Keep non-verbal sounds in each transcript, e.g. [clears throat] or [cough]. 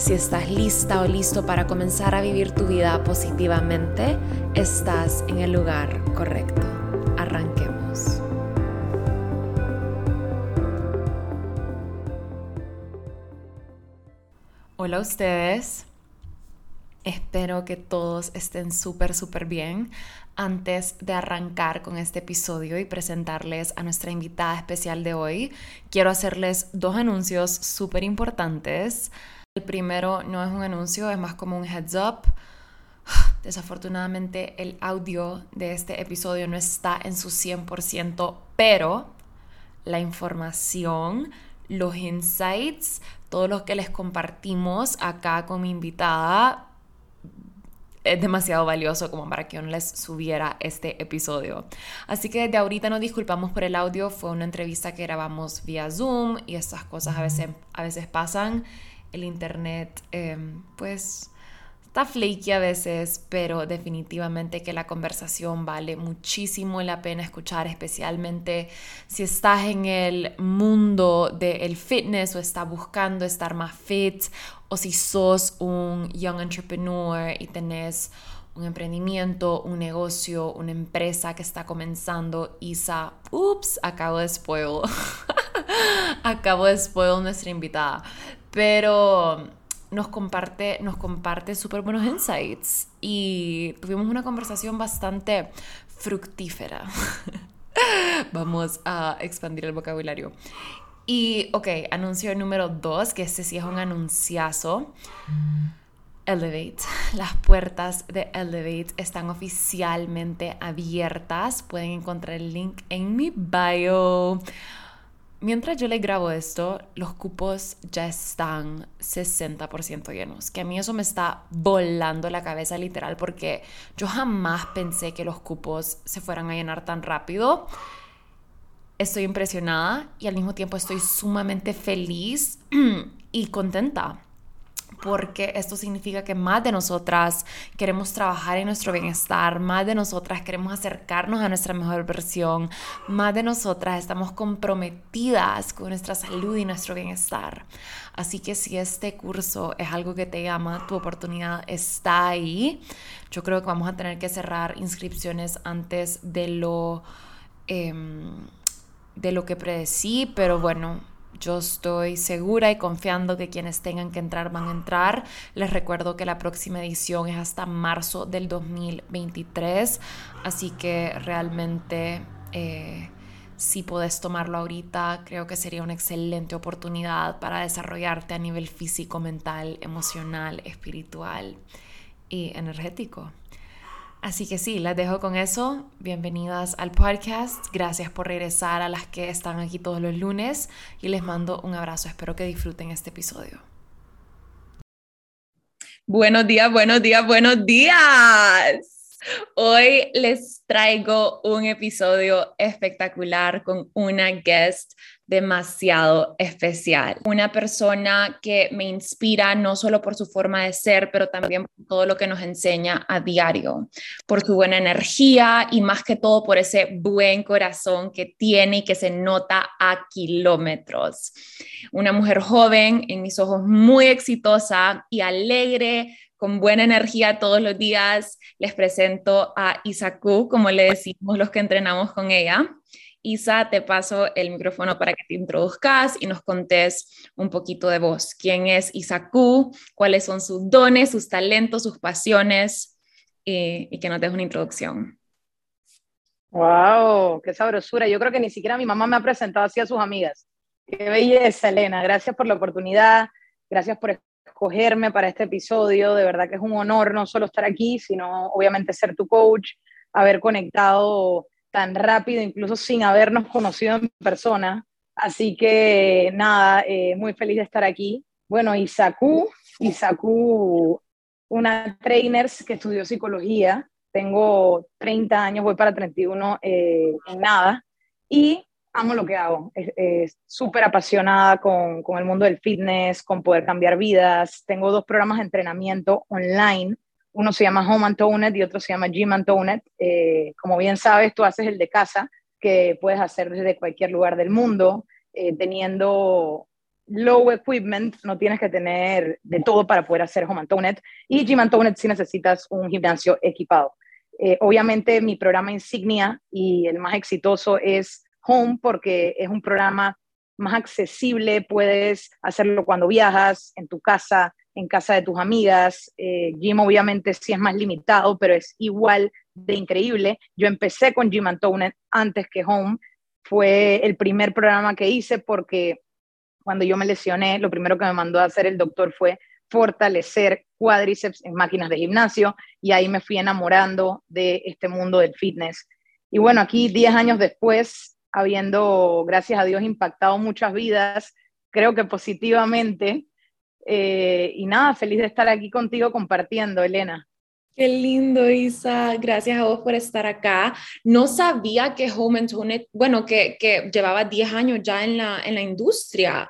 Si estás lista o listo para comenzar a vivir tu vida positivamente, estás en el lugar correcto. Arranquemos. Hola a ustedes. Espero que todos estén súper, súper bien. Antes de arrancar con este episodio y presentarles a nuestra invitada especial de hoy, quiero hacerles dos anuncios súper importantes. El primero no es un anuncio, es más como un heads up. [sighs] Desafortunadamente el audio de este episodio no está en su 100%, pero la información, los insights, todo lo que les compartimos acá con mi invitada es demasiado valioso como para que yo no les subiera este episodio. Así que de ahorita nos disculpamos por el audio, fue una entrevista que grabamos vía Zoom y estas cosas a veces, a veces pasan el internet, em, pues está flaky a veces, pero definitivamente que la conversación vale muchísimo la pena escuchar, especialmente si estás en el mundo del fitness o estás buscando estar más fit o si sos un young entrepreneur y tenés un emprendimiento, un negocio, una empresa que está comenzando, Isa, ups, acabo de spoil. [laughs] acabo de spoil nuestra invitada pero nos comparte, nos comparte súper buenos insights y tuvimos una conversación bastante fructífera. [laughs] Vamos a expandir el vocabulario. Y, ok, anuncio número dos, que este sí es un anunciazo. Elevate. Las puertas de Elevate están oficialmente abiertas. Pueden encontrar el link en mi bio. Mientras yo le grabo esto, los cupos ya están 60% llenos, que a mí eso me está volando la cabeza literal porque yo jamás pensé que los cupos se fueran a llenar tan rápido. Estoy impresionada y al mismo tiempo estoy sumamente feliz [clears throat] y contenta porque esto significa que más de nosotras queremos trabajar en nuestro bienestar, más de nosotras queremos acercarnos a nuestra mejor versión, más de nosotras estamos comprometidas con nuestra salud y nuestro bienestar. Así que si este curso es algo que te llama, tu oportunidad está ahí. Yo creo que vamos a tener que cerrar inscripciones antes de lo... Em, de lo que predecí, pero bueno, yo estoy segura y confiando que quienes tengan que entrar van a entrar. Les recuerdo que la próxima edición es hasta marzo del 2023, así que realmente eh, si puedes tomarlo ahorita, creo que sería una excelente oportunidad para desarrollarte a nivel físico, mental, emocional, espiritual y energético. Así que sí, las dejo con eso. Bienvenidas al podcast. Gracias por regresar a las que están aquí todos los lunes y les mando un abrazo. Espero que disfruten este episodio. Buenos días, buenos días, buenos días. Hoy les traigo un episodio espectacular con una guest demasiado especial. Una persona que me inspira no solo por su forma de ser, pero también por todo lo que nos enseña a diario, por su buena energía y más que todo por ese buen corazón que tiene y que se nota a kilómetros. Una mujer joven, en mis ojos muy exitosa y alegre, con buena energía todos los días. Les presento a Isaku, como le decimos los que entrenamos con ella. Isa, te paso el micrófono para que te introduzcas y nos contes un poquito de vos. ¿Quién es Isaku? ¿Cuáles son sus dones, sus talentos, sus pasiones? Y, y que nos des una introducción. ¡Wow! ¡Qué sabrosura! Yo creo que ni siquiera mi mamá me ha presentado así a sus amigas. ¡Qué belleza, Elena! Gracias por la oportunidad. Gracias por escogerme para este episodio. De verdad que es un honor no solo estar aquí, sino obviamente ser tu coach, haber conectado tan rápido, incluso sin habernos conocido en persona. Así que nada, eh, muy feliz de estar aquí. Bueno, Isaku, y Saku, una trainer que estudió psicología. Tengo 30 años, voy para 31 eh, en nada. Y amo lo que hago. Es súper apasionada con, con, el mundo del fitness, con poder cambiar vidas. Tengo dos programas de entrenamiento online. Uno se llama Home Antonet y otro se llama Gym Antonet. Eh, como bien sabes, tú haces el de casa, que puedes hacer desde cualquier lugar del mundo, eh, teniendo low equipment, no tienes que tener de todo para poder hacer Home Antonet. Y Gym Antonet si necesitas un gimnasio equipado. Eh, obviamente mi programa insignia y el más exitoso es Home porque es un programa más accesible, puedes hacerlo cuando viajas, en tu casa, en casa de tus amigas. Eh, gym obviamente sí es más limitado, pero es igual de increíble. Yo empecé con Gym Antonet antes que Home. Fue el primer programa que hice porque cuando yo me lesioné, lo primero que me mandó a hacer el doctor fue fortalecer cuádriceps en máquinas de gimnasio y ahí me fui enamorando de este mundo del fitness. Y bueno, aquí 10 años después, habiendo, gracias a Dios, impactado muchas vidas, creo que positivamente. Eh, y nada, feliz de estar aquí contigo compartiendo, Elena. Qué lindo, Isa. Gracias a vos por estar acá. No sabía que Home and Tone, bueno, que, que llevaba 10 años ya en la, en la industria.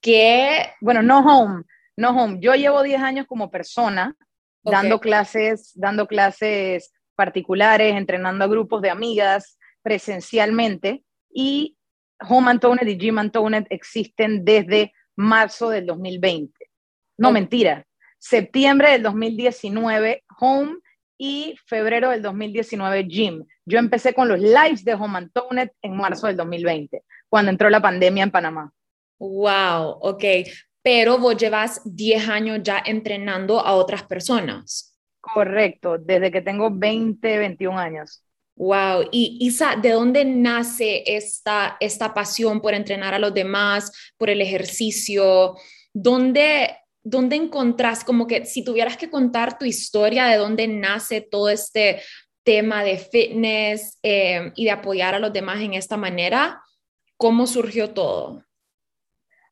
Que... Bueno, no Home, no Home. Yo llevo 10 años como persona, dando clases, dando clases particulares, entrenando a grupos de amigas, presencialmente y Home Antonet y Gym Antonet existen desde marzo del 2020. No, mentira. Septiembre del 2019 Home y febrero del 2019 Gym. Yo empecé con los lives de Home Antonet en marzo del 2020, cuando entró la pandemia en Panamá. Wow, ok. Pero vos llevas 10 años ya entrenando a otras personas. Correcto, desde que tengo 20, 21 años. Wow, y Isa, ¿de dónde nace esta, esta pasión por entrenar a los demás, por el ejercicio? ¿Dónde, ¿Dónde encontrás, como que si tuvieras que contar tu historia de dónde nace todo este tema de fitness eh, y de apoyar a los demás en esta manera, cómo surgió todo?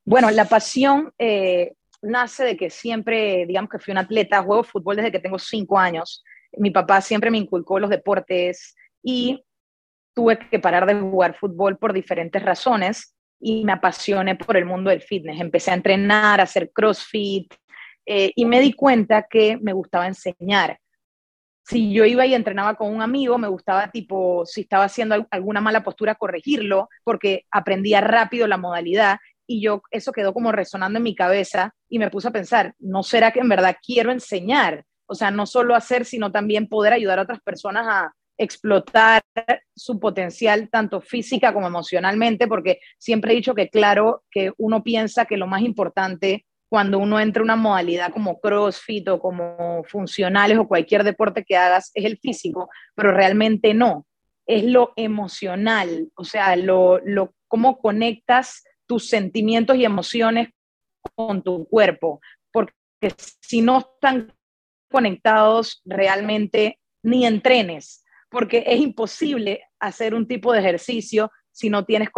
Bueno, la pasión eh, nace de que siempre, digamos que fui un atleta, juego fútbol desde que tengo cinco años. Mi papá siempre me inculcó los deportes, y tuve que parar de jugar fútbol por diferentes razones y me apasioné por el mundo del fitness. Empecé a entrenar, a hacer CrossFit eh, y me di cuenta que me gustaba enseñar. Si yo iba y entrenaba con un amigo, me gustaba tipo, si estaba haciendo alguna mala postura, corregirlo, porque aprendía rápido la modalidad y yo eso quedó como resonando en mi cabeza y me puse a pensar, ¿no será que en verdad quiero enseñar? O sea, no solo hacer, sino también poder ayudar a otras personas a, explotar su potencial tanto física como emocionalmente, porque siempre he dicho que claro que uno piensa que lo más importante cuando uno entra a una modalidad como CrossFit o como funcionales o cualquier deporte que hagas es el físico, pero realmente no, es lo emocional, o sea, lo, lo cómo conectas tus sentimientos y emociones con tu cuerpo, porque si no están conectados realmente ni entrenes, porque es imposible hacer un tipo de ejercicio si no tienes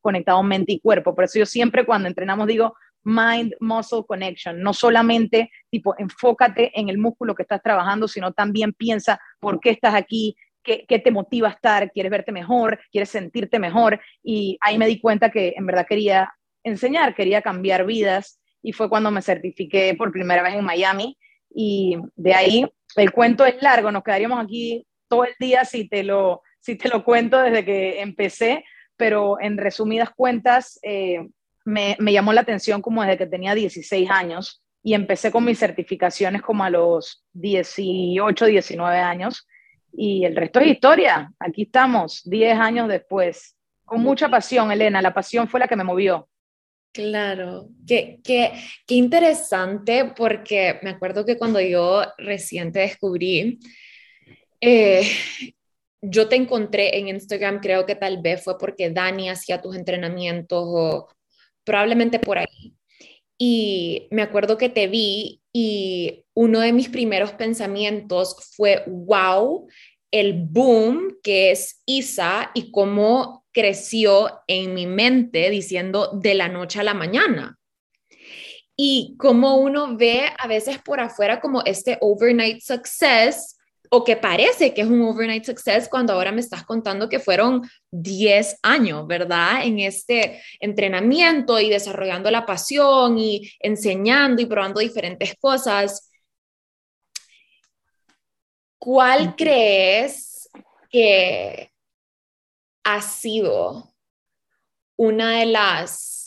conectado mente y cuerpo. Por eso yo siempre cuando entrenamos digo mind muscle connection, no solamente tipo enfócate en el músculo que estás trabajando, sino también piensa por qué estás aquí, qué, qué te motiva a estar, quieres verte mejor, quieres sentirte mejor. Y ahí me di cuenta que en verdad quería enseñar, quería cambiar vidas y fue cuando me certifiqué por primera vez en Miami y de ahí el cuento es largo, nos quedaríamos aquí todo el día si te lo, si te lo cuento desde que empecé, pero en resumidas cuentas eh, me, me, llamó la atención como desde que tenía 16 años y empecé con mis certificaciones como a los 18, 19 años y el resto es historia. Aquí estamos, 10 años después, con mucha pasión, Elena, la pasión fue la que me movió. Claro, qué, qué, qué interesante porque me acuerdo que cuando yo recién te descubrí, eh, yo te encontré en Instagram, creo que tal vez fue porque Dani hacía tus entrenamientos o probablemente por ahí. Y me acuerdo que te vi y uno de mis primeros pensamientos fue, wow, el boom que es Isa y cómo creció en mi mente diciendo de la noche a la mañana. y como uno ve a veces por afuera como este overnight success o que parece que es un overnight success cuando ahora me estás contando que fueron 10 años, ¿verdad? En este entrenamiento y desarrollando la pasión y enseñando y probando diferentes cosas. ¿Cuál crees que ha sido una de las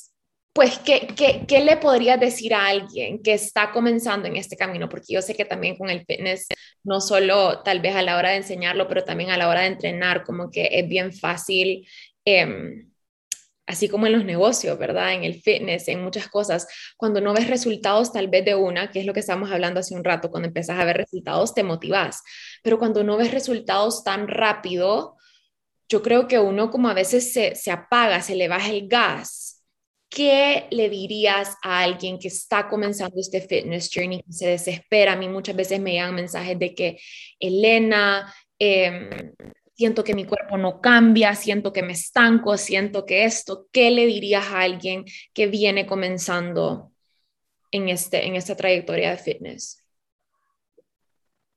pues, ¿qué, ¿qué, le podrías decir a alguien que está comenzando en este camino? Porque yo sé que también con el fitness, no solo tal vez a la hora de enseñarlo, pero también a la hora de entrenar, como que es bien fácil, em, así como en los negocios, ¿verdad? En el fitness, en muchas cosas, cuando no ves resultados tal vez de una, que es lo que estábamos hablando hace un rato, cuando empiezas a ver resultados te motivas, pero cuando no ves resultados tan rápido, yo creo que uno como a veces se, se apaga, se le baja el gas ¿qué le dirías a alguien que está comenzando este fitness journey, que se desespera? A mí muchas veces me llegan mensajes de que, Elena, em, siento que mi cuerpo no cambia, siento que me estanco, siento que esto, ¿qué le dirías a alguien que viene comenzando en, este, en esta trayectoria de fitness?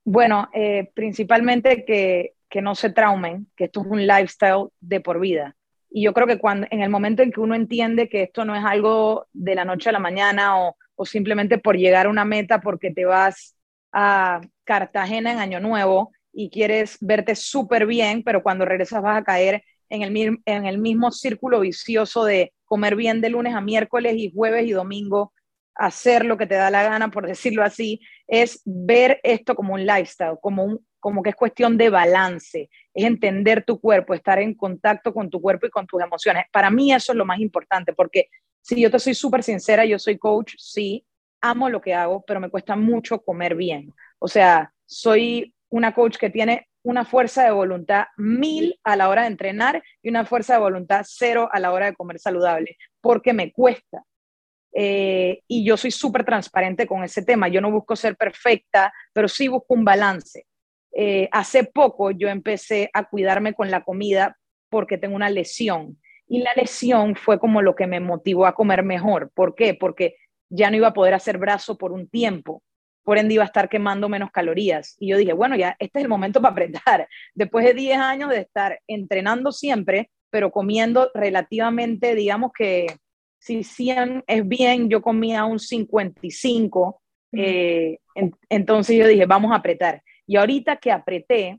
Bueno, eh, principalmente que, que no se traumen, que esto es un lifestyle de por vida. Y yo creo que cuando, en el momento en que uno entiende que esto no es algo de la noche a la mañana o, o simplemente por llegar a una meta porque te vas a Cartagena en Año Nuevo y quieres verte súper bien, pero cuando regresas vas a caer en el, en el mismo círculo vicioso de comer bien de lunes a miércoles y jueves y domingo, hacer lo que te da la gana, por decirlo así, es ver esto como un lifestyle, como un, como que es cuestión de balance, es entender tu cuerpo, estar en contacto con tu cuerpo y con tus emociones. Para mí eso es lo más importante, porque si yo te soy súper sincera, yo soy coach, sí, amo lo que hago, pero me cuesta mucho comer bien. O sea, soy una coach que tiene una fuerza de voluntad mil a la hora de entrenar y una fuerza de voluntad cero a la hora de comer saludable, porque me cuesta. Eh, y yo soy súper transparente con ese tema. Yo no busco ser perfecta, pero sí busco un balance. Eh, hace poco yo empecé a cuidarme con la comida porque tengo una lesión y la lesión fue como lo que me motivó a comer mejor. ¿Por qué? Porque ya no iba a poder hacer brazo por un tiempo, por ende iba a estar quemando menos calorías. Y yo dije, bueno, ya este es el momento para apretar. [laughs] Después de 10 años de estar entrenando siempre, pero comiendo relativamente, digamos que si 100 es bien, yo comía un 55. Eh, entonces yo dije, vamos a apretar. Y ahorita que apreté,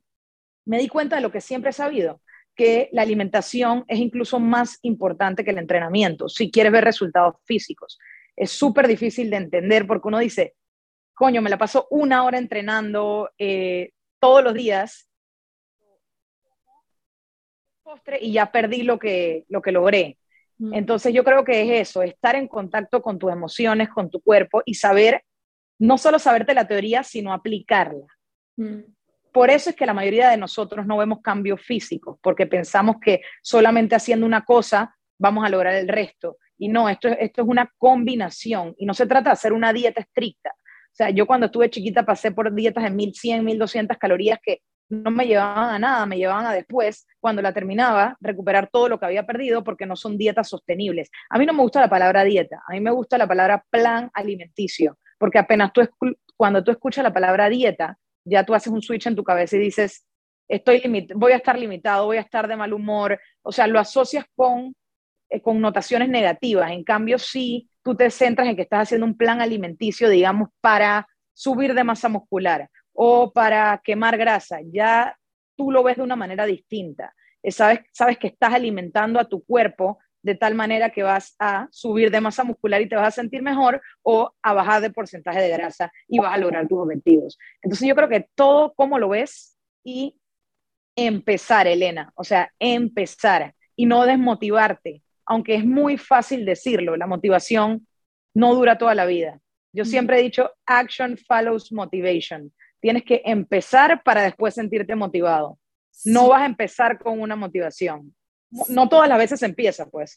me di cuenta de lo que siempre he sabido, que la alimentación es incluso más importante que el entrenamiento, si quieres ver resultados físicos. Es súper difícil de entender porque uno dice, coño, me la paso una hora entrenando eh, todos los días postre y ya perdí lo que, lo que logré. Mm. Entonces yo creo que es eso, estar en contacto con tus emociones, con tu cuerpo y saber, no solo saberte la teoría, sino aplicarla. Mm. Por eso es que la mayoría de nosotros no vemos cambios físicos, porque pensamos que solamente haciendo una cosa vamos a lograr el resto. Y no, esto, esto es una combinación y no se trata de hacer una dieta estricta. O sea, yo cuando estuve chiquita pasé por dietas de 1100, 1200 calorías que no me llevaban a nada, me llevaban a después, cuando la terminaba, recuperar todo lo que había perdido porque no son dietas sostenibles. A mí no me gusta la palabra dieta, a mí me gusta la palabra plan alimenticio, porque apenas tú, cuando tú escuchas la palabra dieta, ya tú haces un switch en tu cabeza y dices, estoy voy a estar limitado, voy a estar de mal humor, o sea, lo asocias con eh, connotaciones negativas. En cambio, si tú te centras en que estás haciendo un plan alimenticio, digamos, para subir de masa muscular o para quemar grasa, ya tú lo ves de una manera distinta. Eh, sabes, sabes que estás alimentando a tu cuerpo de tal manera que vas a subir de masa muscular y te vas a sentir mejor o a bajar de porcentaje de grasa y vas a lograr tus objetivos. Entonces yo creo que todo como lo ves y empezar, Elena, o sea, empezar y no desmotivarte, aunque es muy fácil decirlo, la motivación no dura toda la vida. Yo siempre he dicho, action follows motivation. Tienes que empezar para después sentirte motivado. No vas a empezar con una motivación no todas las veces empieza, pues.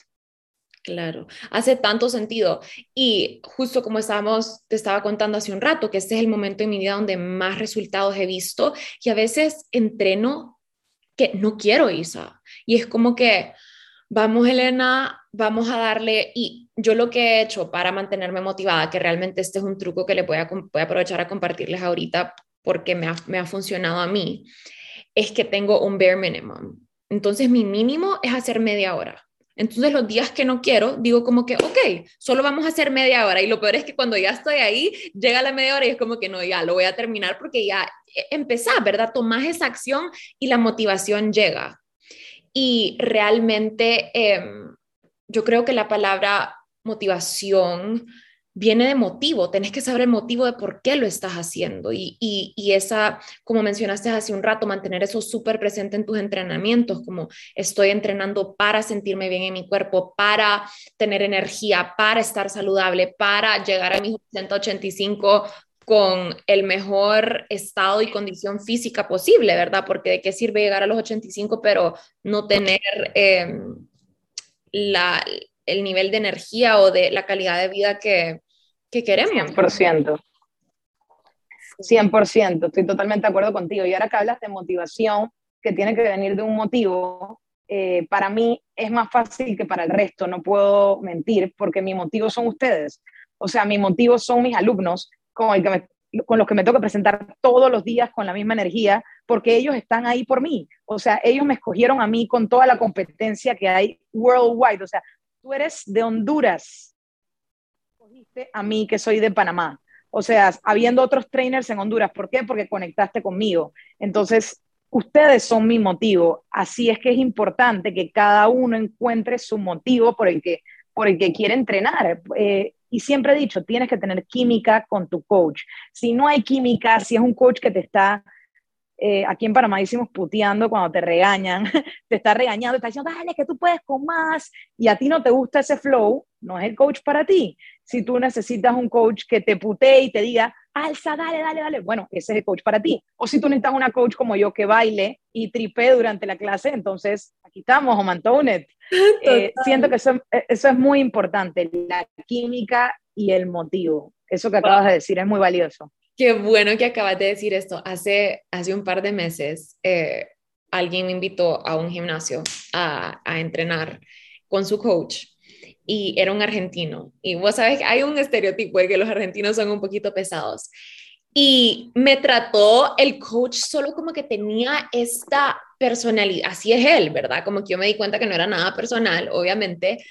Claro, hace tanto sentido. Y justo como estábamos, te estaba contando hace un rato, que este es el momento en mi vida donde más resultados he visto y a veces entreno que no quiero, Isa. Y es como que, vamos Elena, vamos a darle, y yo lo que he hecho para mantenerme motivada, que realmente este es un truco que le voy a, voy a aprovechar a compartirles ahorita porque me ha, me ha funcionado a mí, es que tengo un bare minimum. Entonces mi mínimo es hacer media hora. Entonces los días que no quiero, digo como que, ok, solo vamos a hacer media hora. Y lo peor es que cuando ya estoy ahí, llega la media hora y es como que no, ya lo voy a terminar porque ya empezás, ¿verdad? Tomás esa acción y la motivación llega. Y realmente em, yo creo que la palabra motivación viene de motivo, tenés que saber el motivo de por qué lo estás haciendo y, y, esa, como mencionaste hace un rato, mantener eso súper presente en tus entrenamientos, como estoy entrenando para sentirme bien en mi cuerpo, para tener energía, para estar saludable, para llegar a mis 185 con el mejor estado y condición física posible, ¿verdad? Porque de qué sirve llegar a los 85 pero no tener em, la, el nivel de energía o de la calidad de vida que, que queremos. 100%. 100%, estoy totalmente de acuerdo contigo. Y ahora que hablas de motivación, que tiene que venir de un motivo, eh, para mí es más fácil que para el resto, no puedo mentir, porque mi motivo son ustedes. O sea, mi motivo son mis alumnos, con, el que con los que me toca presentar todos los días con la misma energía, porque ellos están ahí por mí. O sea, ellos me escogieron a mí con toda la competencia que hay worldwide. O sea, tú eres de Honduras, a mí que soy de Panamá. O sea, habiendo otros trainers en Honduras, ¿por qué? Porque conectaste conmigo. Entonces, ustedes son mi motivo. Así es que es importante que cada uno encuentre su motivo por el que, por el que quiere entrenar. Eh, y siempre he dicho, tienes que tener química con tu coach. Si no hay química, si es un coach que te está eh, aquí en Panamá decimos puteando cuando te regañan, [laughs] te está regañando, te está diciendo, dale, que tú puedes con más, y a ti no te gusta ese flow, no es el coach para ti. Si tú necesitas un coach que te putee y te diga, alza, dale, dale, dale, bueno, ese es el coach para ti. O si tú necesitas una coach como yo que baile y tripe durante la clase, entonces aquí estamos, Omantonet. Eh, siento que eso, eso es muy importante, la química y el motivo. Eso que acabas de decir es muy valioso. Qué bueno que acabas de decir esto. Hace, hace un par de meses eh, alguien me invitó a un gimnasio a, a, entrenar con su coach y era un argentino. Y vos sabes que hay un estereotipo de que los argentinos son un poquito pesados. Y me trató el coach solo como que tenía esta personalidad, así es él, ¿verdad? Como que yo me di cuenta que no era nada personal, obviamente,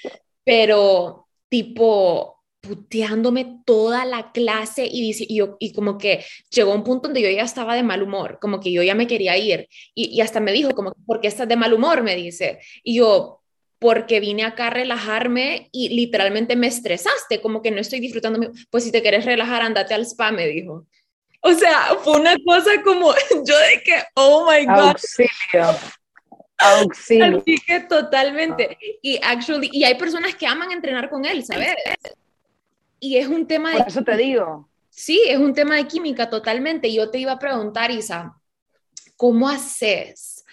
pero tipo, puteándome toda la clase y, y, yo, y como que llegó un punto donde yo ya estaba de mal humor, como que yo ya me quería ir y, hasta me dijo como, ¿por qué estás de mal humor? Me dice. Y yo, porque vine acá a relajarme y literalmente me estresaste, como que no estoy disfrutando. Pues si te quieres relajar, andate al spa, me dijo. O sea, fue una cosa como [laughs] yo de que, oh my God. Auxilio. Auxilio. Así que totalmente. Y actually, y hay personas que aman entrenar con él, ¿sabes? Y es un tema de... Por eso te digo. Sí, es un tema de química totalmente. Yo te iba a preguntar, Isa, ¿cómo haces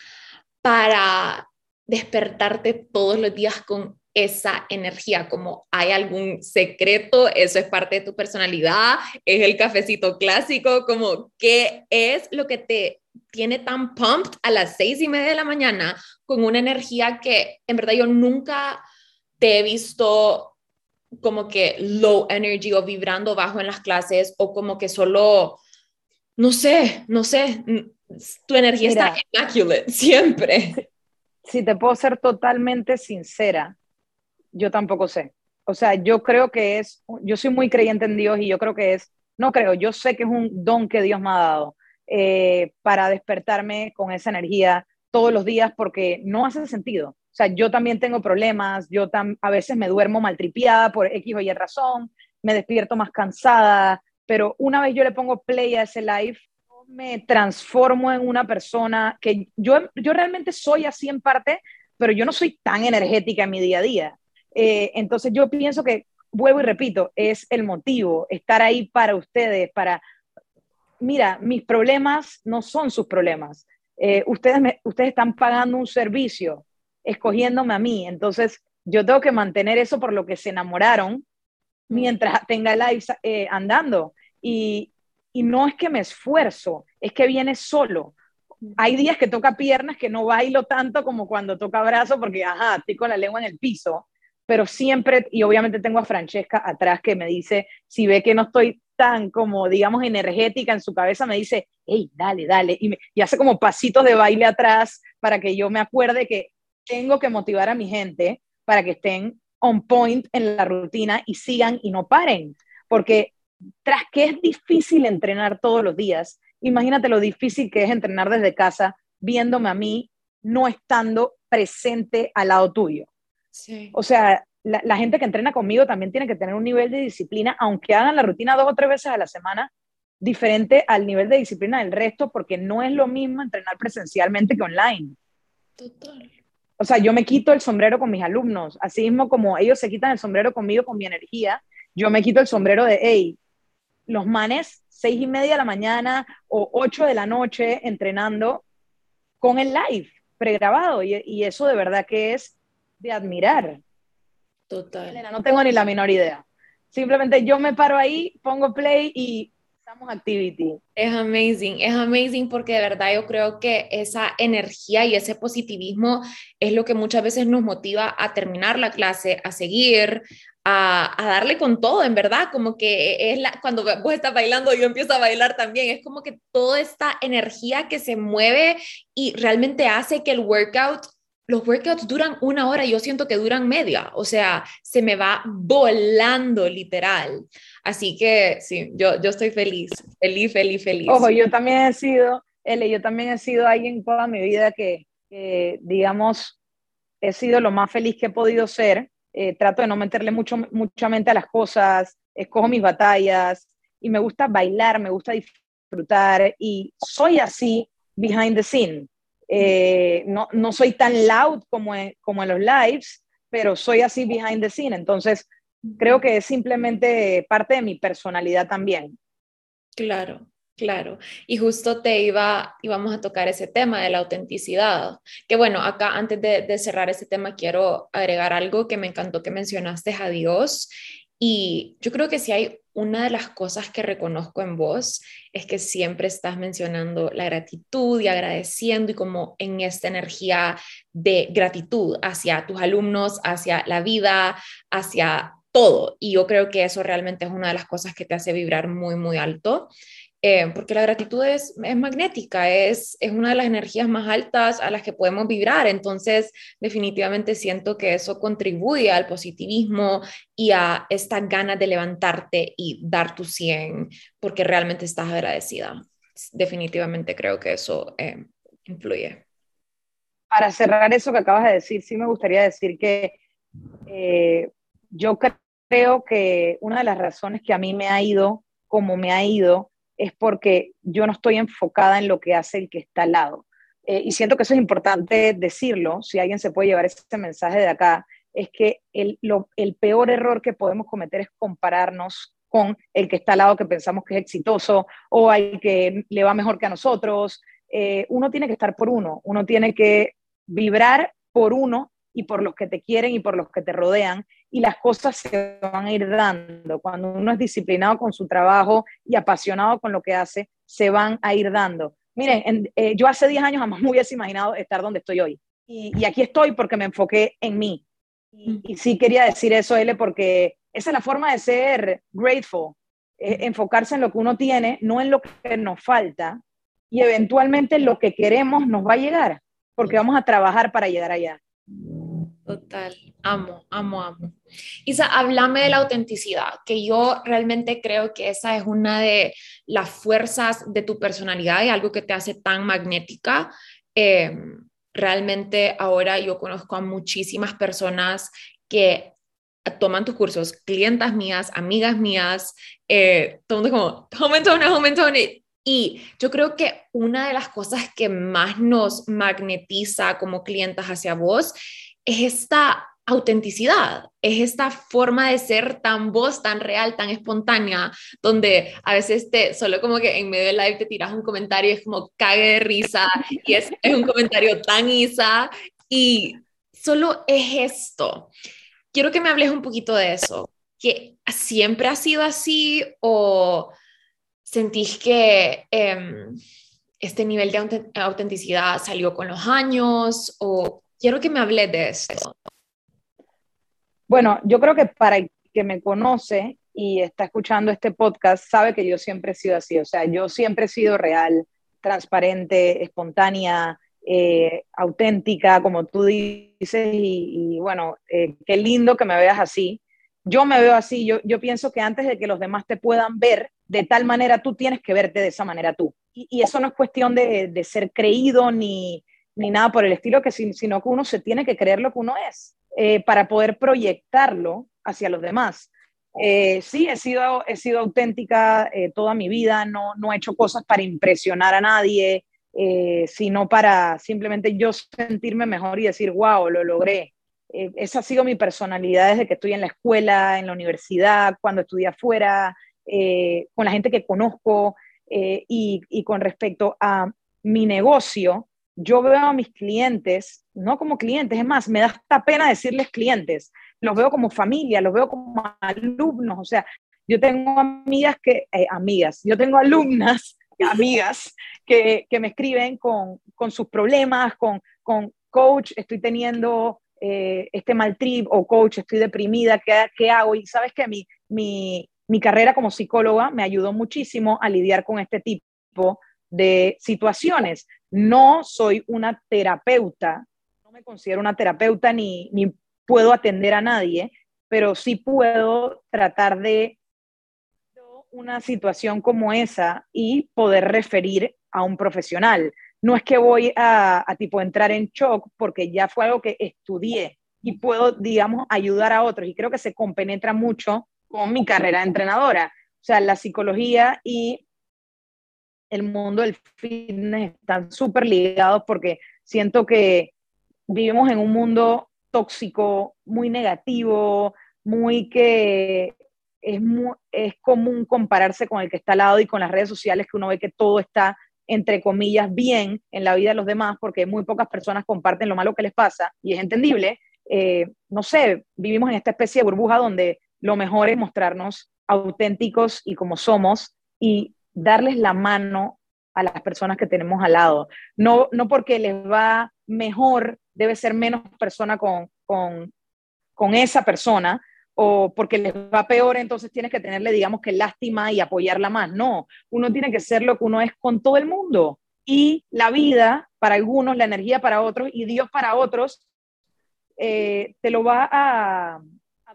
para despertarte todos los días con esa energía? Como hay algún secreto, eso es parte de tu personalidad, es el cafecito clásico, como qué es lo que te tiene tan pumped a las seis y media de la mañana con una energía que en verdad yo nunca te he visto como que low energy o vibrando bajo en las clases o como que solo, no sé, no sé, tu energía está immaculate siempre. [laughs] Si te puedo ser totalmente sincera, yo tampoco sé. O sea, yo creo que es, yo soy muy creyente en Dios y yo creo que es, no creo, yo sé que es un don que Dios me ha dado eh, para despertarme con esa energía todos los días porque no hace sentido. O sea, yo también tengo problemas, yo a veces me duermo maltripiada por X o Y razón, me despierto más cansada, pero una vez yo le pongo play a ese live, me transformo en una persona que yo, yo realmente soy así en parte, pero yo no soy tan energética en mi día a día. Eh, entonces yo pienso que, vuelvo y repito, es el motivo, estar ahí para ustedes, para, mira, mis problemas no son sus problemas. Eh, ustedes, ustedes están pagando un servicio escogiéndome a mí. Entonces, yo tengo que mantener eso por lo que se enamoraron mientras tenga el live eh, andando. Y, y no es que me esfuerzo, es que viene solo. hay días que toca piernas que no bailo tanto como cuando toca brazo porque, ajá, estoy con la lengua en el piso, pero siempre, y obviamente tengo a Francesca atrás que me dice, si ve que no estoy tan como, digamos, energética en su cabeza, me dice, hey, dale, dale, y, y hace como pasitos de baile atrás para que yo me acuerde que tengo que motivar a mi gente para que estén on point en la rutina y sigan y no paren, porque tras que es difícil entrenar todos los días, imagínate lo difícil que es entrenar desde casa, viéndome a mí no estando presente al lado tuyo. O sea, la, gente que entrena conmigo también tiene que tener un nivel de disciplina, aunque hagan la rutina dos o tres veces a la semana, diferente al nivel de disciplina del resto, porque no es lo mismo entrenar presencialmente que online. Total. O sea, yo me quito el sombrero con mis alumnos, así mismo como ellos se quitan el sombrero conmigo con mi energía, yo me quito el sombrero de, hey, los manes, seis y media de la mañana o ocho de la noche entrenando con el live pregrabado. Y, y eso de verdad que es de admirar. Total. no tengo ni la menor idea. Simplemente yo me paro ahí, pongo play y estamos activity. Es amazing, es amazing porque de verdad yo creo que esa energía y ese positivismo es lo que muchas veces nos motiva a terminar la clase, a seguir, a, darle con todo, en verdad, como que es la, cuando vos estás bailando, yo empiezo a bailar también, es como que toda esta energía que se mueve y realmente hace que el workout, los workouts duran una hora, yo siento que duran media, o sea, se me va volando literal. Así que sí, yo, yo estoy feliz, feliz, feliz, feliz. Ojo, yo también he sido, L, yo también he sido alguien toda mi vida que, que digamos, he sido lo más feliz que he podido ser eh, trato de no meterle mucho, mucha mente a las cosas, escojo mis batallas y me gusta bailar, me gusta disfrutar y soy así behind the scene. Eh, no, no, soy tan loud como en, como en los lives, pero soy así behind the scene. Entonces, creo que es simplemente parte de mi personalidad también. Claro. Claro, y justo te iba, íbamos a tocar ese tema de la autenticidad, que bueno, acá antes de, cerrar ese tema quiero agregar algo que me encantó que mencionaste a Dios, y yo creo que si hay una de las cosas que reconozco en vos es que siempre estás mencionando la gratitud y agradeciendo y como en esta energía de gratitud hacia tus alumnos, hacia la vida, hacia todo. Y yo creo que eso realmente es una de las cosas que te hace vibrar muy, muy alto. Eh, porque la gratitud es, es magnética, es, es, una de las energías más altas a las que podemos vibrar. Entonces, definitivamente siento que eso contribuye al positivismo y a esta ganas de levantarte y dar tu 100 porque realmente estás agradecida. Definitivamente creo que eso eh, influye. Para cerrar eso que acabas de decir, sí me gustaría decir que eh, yo creo que una de las razones que a mí me ha ido como me ha ido es porque yo no estoy enfocada en lo que hace el que está al lado. Eh, y siento que eso es importante decirlo, si alguien se puede llevar ese mensaje de acá, es que el, peor error que podemos cometer es compararnos con el que está al lado que pensamos que es exitoso o al que le va mejor que a nosotros. Eh, uno tiene que estar por uno, uno tiene que vibrar por uno y por los que te quieren y por los que te rodean y las cosas se van a ir dando. Cuando uno es disciplinado con su trabajo y apasionado con lo que hace, se van a ir dando. Miren, eh, yo hace 10 años jamás me hubiese imaginado estar donde estoy hoy. Y, aquí estoy porque me enfoqué en mí. Y, sí quería decir eso, L, porque esa es la forma de ser grateful, enfocarse en lo que uno tiene, no en lo que nos falta, y eventualmente lo que queremos nos va a llegar, porque vamos a trabajar para llegar allá. Total, amo, amo, amo. Isa, háblame de la autenticidad, que yo realmente creo que esa es una de las fuerzas de tu personalidad y algo que te hace tan magnética. Em, realmente ahora yo conozco a muchísimas personas que toman tus cursos, clientas mías, amigas mías, eh, todo como, home y yo creo que una de las cosas que más nos magnetiza como clientas hacia vos es esta autenticidad, es esta forma de ser tan vos, tan real, tan espontánea, donde a veces te, solo como que en medio del live te tiras un comentario y es como cague de risa y es, es un comentario tan isa y solo es esto. Quiero que me hables un poquito de eso, que siempre ha sido así o sentís que... Em, este nivel de autenticidad salió con los años o quiero que me hable de esto. Bueno, yo creo que para el que me conoce y está escuchando este podcast sabe que yo siempre he sido así, o sea, yo siempre he sido real, transparente, espontánea, eh, auténtica, como tú dices, y, bueno, eh, qué lindo que me veas así. Yo me veo así, yo, yo pienso que antes de que los demás te puedan ver de tal manera, tú tienes que verte de esa manera tú. Y, eso no es cuestión de, de ser creído ni, ni, nada por el estilo, que, sino que uno se tiene que creer lo que uno es eh, para poder proyectarlo hacia los demás. sí, he sido, he sido auténtica toda mi vida, no, no he hecho cosas para impresionar a nadie, eh, sino para simplemente yo sentirme mejor y decir, wow, lo logré. Eh, esa ha sido mi personalidad desde que estoy en la escuela, en la universidad, cuando estudié afuera, eh, con la gente que conozco y, y, con respecto a mi negocio, yo veo a mis clientes, no como clientes, es más, me da hasta pena decirles clientes, los veo como familia, los veo como alumnos, o sea, yo tengo amigas que, amigas, yo tengo alumnas [laughs] amigas que, que me escriben con, con, sus problemas, con, con coach, estoy teniendo eh, este mal trip o coach, estoy deprimida, ¿qué, qué hago? Y sabes que mi, mi, mi carrera como psicóloga me ayudó muchísimo a lidiar con este tipo de situaciones. No soy una terapeuta, no me considero una terapeuta ni, puedo atender a nadie, pero sí puedo tratar de una situación como esa y poder referir a un profesional. No es que voy a, tipo entrar en shock porque ya fue algo que estudié y puedo, digamos, ayudar a otros. Y creo que se compenetra mucho con mi carrera de entrenadora. O sea, la psicología y el mundo del fitness están súper ligados porque siento que vivimos en un mundo tóxico, muy negativo, muy que es, es común compararse con el que está al lado y con las redes sociales que uno ve que todo está, entre comillas, bien en la vida de los demás, porque muy pocas personas comparten lo malo que les pasa y es entendible. Eh, no sé, vivimos en esta especie de burbuja donde lo mejor es mostrarnos auténticos y como somos y darles la mano a las personas que tenemos al lado. No, no porque les va mejor, debe ser menos persona con, con, con esa persona, o porque les va peor, entonces tienes que tenerle, digamos, que lástima y apoyarla más. No, uno tiene que ser lo que uno es con todo el mundo. Y la vida para algunos, la energía para otros y Dios para otros, eh, te lo va a,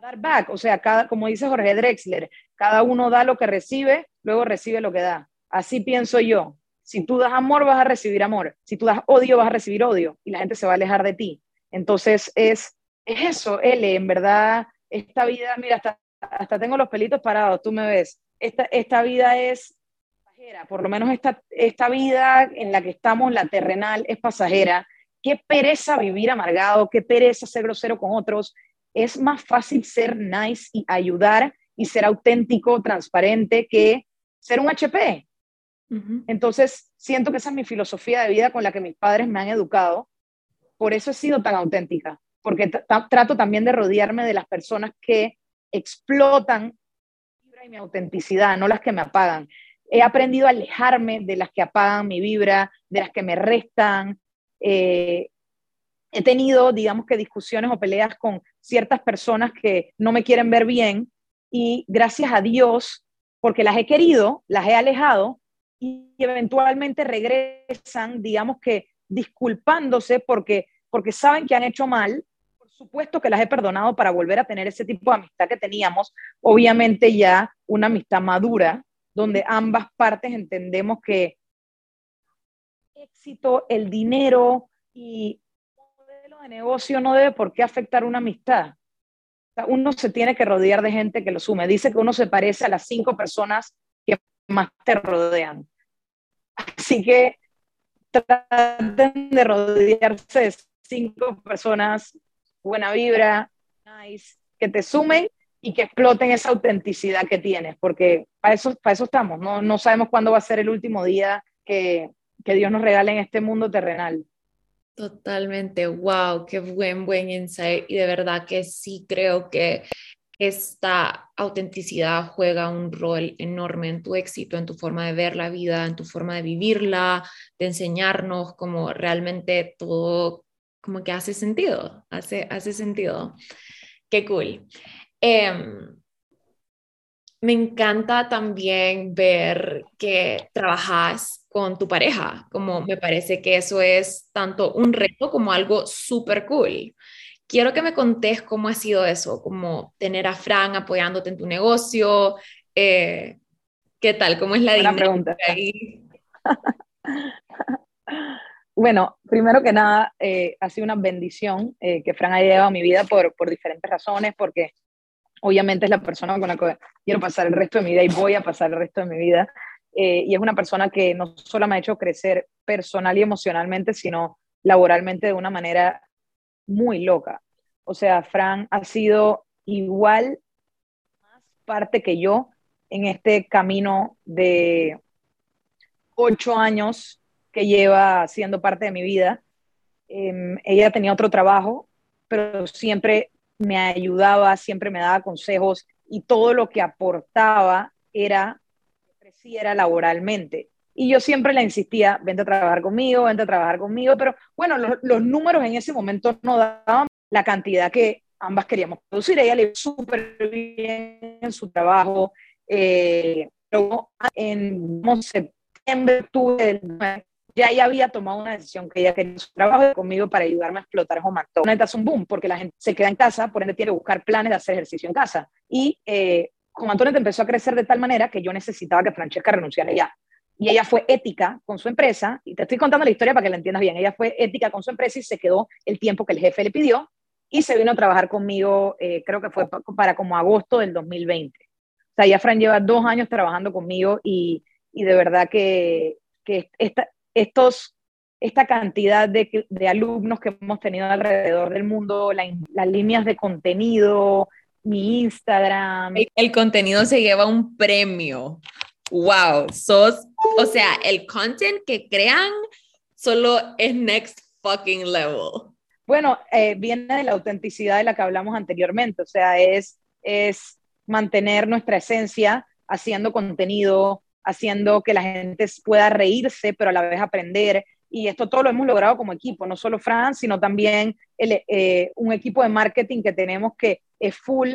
dar back. O sea, cada, como dice Jorge Drexler, cada uno da lo que recibe, luego recibe lo que da. Así pienso yo. Si tú das amor, vas a recibir amor. Si tú das odio, vas a recibir odio. Y la gente se va a alejar de ti. Entonces, es, es eso, L, en verdad esta vida, mira, hasta, hasta tengo los pelitos parados, tú me ves, esta, esta vida es pasajera, por lo menos esta, esta vida en la que estamos, la terrenal, es pasajera. Qué pereza vivir amargado, qué pereza ser grosero con otros. Es más fácil ser nice y ayudar y ser auténtico, transparente, que ser un HP. Entonces, siento que esa es mi filosofía de vida con la que mis padres me han educado. Por eso he sido tan auténtica porque trato también de rodearme de las personas que explotan mi autenticidad, no las que me apagan. He aprendido a alejarme de las que apagan mi vibra, de las que me restan. Eh, he tenido, digamos que, discusiones o peleas con ciertas personas que no me quieren ver bien y gracias a Dios, porque las he querido, las he alejado y eventualmente regresan, digamos que, disculpándose porque, porque saben que han hecho mal supuesto que las he perdonado para volver a tener ese tipo de amistad que teníamos, obviamente ya una amistad madura, donde ambas partes entendemos que éxito, el dinero y el modelo de negocio no debe por qué afectar una amistad. Uno se tiene que rodear de gente que lo sume. Dice que uno se parece a las cinco personas que más te rodean. Así que traten de rodearse de cinco personas buena vibra, nice, que te sumen y que exploten esa autenticidad que tienes, porque para eso, para eso estamos, no, no sabemos cuándo va a ser el último día que, que Dios nos regale en este mundo terrenal. Totalmente, wow, qué buen, buen insight. Y de verdad que sí creo que esta autenticidad juega un rol enorme en tu éxito, en tu forma de ver la vida, en tu forma de vivirla, de enseñarnos como realmente todo como que hace sentido, hace, hace sentido. Qué cool. Em, me encanta también ver que trabajas con tu pareja, como me parece que eso es tanto un reto como algo súper cool. Quiero que me contés cómo ha sido eso, como tener a Fran apoyándote en tu negocio. Eh, ¿Qué tal? ¿Cómo es la Buena pregunta. [laughs] bueno, primero que nada, eh, ha sido una bendición eh, que Fran haya llegado a mi vida por, por diferentes razones, porque obviamente es la persona con la que quiero pasar el resto de mi vida y voy a pasar el resto de mi vida. Y es una persona que no solo me ha hecho crecer personal y emocionalmente, sino laboralmente de una manera muy loca. O sea, Fran ha sido igual más parte que yo en este camino de ocho años que lleva siendo parte de mi vida. Em, ella tenía otro trabajo, pero siempre me ayudaba, siempre me daba consejos y todo lo que aportaba era, era laboralmente. Y yo siempre le insistía, vente a trabajar conmigo, vente a trabajar conmigo, pero bueno, los, números en ese momento no daban la cantidad que ambas queríamos producir. Ella le súper bien en su trabajo. Eh, luego, en septiembre, octubre ya ella había tomado una decisión que ella quería su trabajo conmigo para ayudarme a explotar Home Neta es un boom, porque la gente se queda en casa, por ende tiene que buscar planes de hacer ejercicio en casa. Y eh, Home Antonio empezó a crecer de tal manera que yo necesitaba que Francesca renunciara ya y ella fue ética con su empresa, y te estoy contando la historia para que la entiendas bien, ella fue ética con su empresa y se quedó el tiempo que el jefe le pidió y se vino a trabajar conmigo, eh, creo que fue para como agosto del 2020. O sea, ya Fran lleva dos años trabajando conmigo y, de verdad que, esta, estos, esta cantidad de, alumnos que hemos tenido alrededor del mundo, las líneas de contenido, mi Instagram. el contenido se lleva un premio wow, sos, o sea, el content que crean solo es next fucking level. Bueno, eh, viene de la autenticidad de la que hablamos anteriormente, o sea, es, es mantener nuestra esencia haciendo contenido, haciendo que la gente pueda reírse, pero a la vez aprender. Y esto todo lo hemos logrado como equipo, no solo Fran, sino también el, eh, un equipo de marketing que tenemos que es full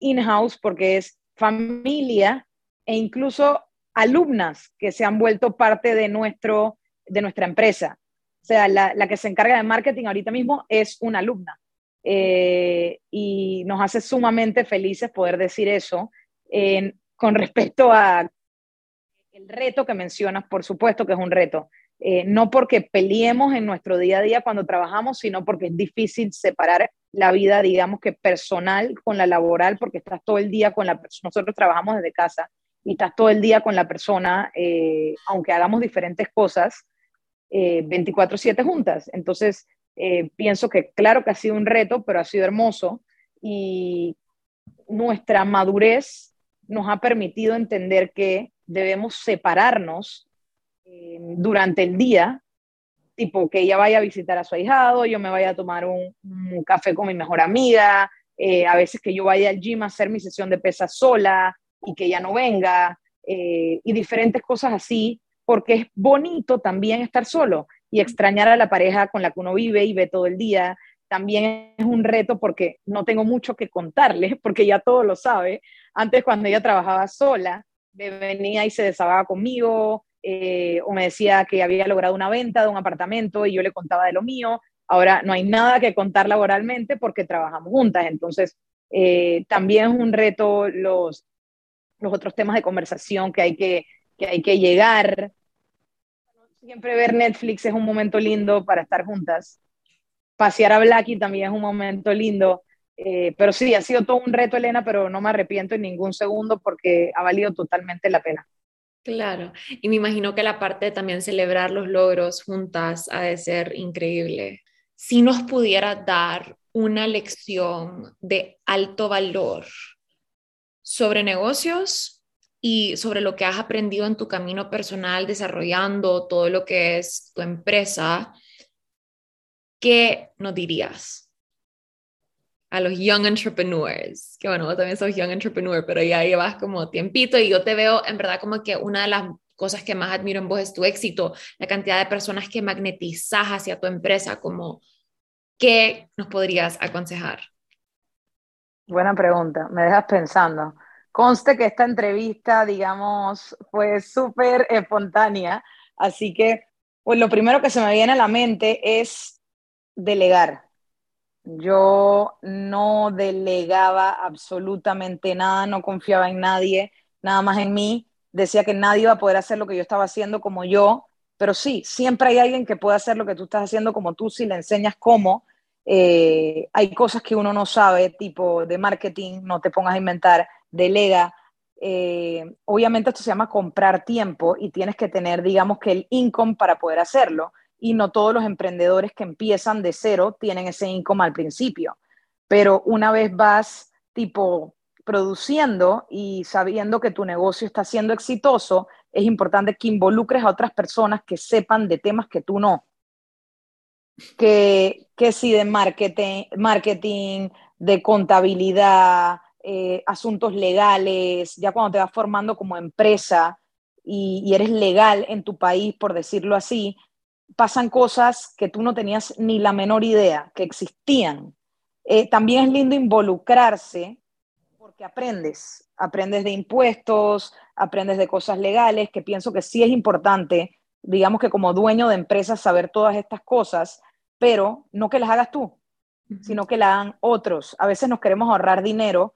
in-house porque es familia e incluso alumnas que se han vuelto parte de, nuestro, de nuestra empresa. O sea, la, que se encarga de marketing ahorita mismo es una alumna. Eh, y nos hace sumamente felices poder decir eso. con respecto a el reto que mencionas, por supuesto que es un reto. Eh, no porque peleemos en nuestro día a día cuando trabajamos, sino porque es difícil separar la vida, digamos que personal con la laboral, porque estás todo el día con la persona. Nosotros trabajamos desde casa y estás todo el día con la persona, eh, aunque hagamos diferentes cosas, 24/7 eh, juntas. Entonces, eh, pienso que claro que ha sido un reto, pero ha sido hermoso y nuestra madurez nos ha permitido entender que debemos separarnos durante el día, tipo que ella vaya a visitar a su ahijado, yo me vaya a tomar un, café con mi mejor amiga, a veces que yo vaya al gym a hacer mi sesión de pesas sola, y que ya no venga, eh, y diferentes cosas así, porque es bonito también estar solo y extrañar a la pareja con la que uno vive y ve todo el día. También es un reto porque no tengo mucho que contarle, porque ya todo lo sabe. Antes cuando ella trabajaba sola, venía y se desahogaba conmigo, eh, o me decía que había logrado una venta de un apartamento y yo le contaba de lo mío. Ahora no hay nada que contar laboralmente porque trabajamos juntas. Entonces, eh, también es un reto los, otros temas de conversación que hay que, que hay que llegar. Siempre ver Netflix es un momento lindo para estar juntas. Pasear a Blackie también es un momento lindo. Eh, pero sí, ha sido todo un reto, Elena, pero no me arrepiento en ningún segundo porque ha valido totalmente la pena. Claro, y me imagino que la parte de también celebrar los logros juntas ha de ser increíble. Si nos pudiera dar una lección de alto valor sobre negocios y sobre lo que has aprendido en tu camino personal desarrollando todo lo que es tu empresa, ¿qué nos dirías? A los young entrepreneurs, que bueno, vos también sos young entrepreneur, pero ya llevas como tiempito y yo te veo en verdad como que una de las cosas que más admiro en vos es tu éxito, la cantidad de personas que magnetizas hacia tu empresa, como, ¿qué nos podrías aconsejar? Buena pregunta, me dejas pensando. Conste que esta entrevista, digamos, fue súper espontánea, así que pues lo primero que se me viene a la mente es delegar. Yo no delegaba absolutamente nada, no confiaba en nadie, nada más en mí. Decía que nadie iba a poder hacer lo que yo estaba haciendo como yo, pero sí, siempre hay alguien que puede hacer lo que tú estás haciendo como tú si le enseñas cómo. Eh, hay cosas que uno no sabe, tipo de marketing, no te pongas a inventar, delega. Eh, obviamente esto se llama comprar tiempo y tienes que tener, digamos que el income para poder hacerlo y no todos los emprendedores que empiezan de cero tienen ese income al principio. Pero una vez vas tipo produciendo y sabiendo que tu negocio está siendo exitoso, es importante que involucres a otras personas que sepan de temas que tú no. Que, que si de marketing, marketing de contabilidad, eh, asuntos legales, ya cuando te vas formando como empresa y, y, eres legal en tu país, por decirlo así, pasan cosas que tú no tenías ni la menor idea que existían. Eh, también es lindo involucrarse porque aprendes, aprendes de impuestos, aprendes de cosas legales, que pienso que sí es importante, digamos que como dueño de empresas, saber todas estas cosas, pero no que las hagas tú, sino que las hagan otros. A veces nos queremos ahorrar dinero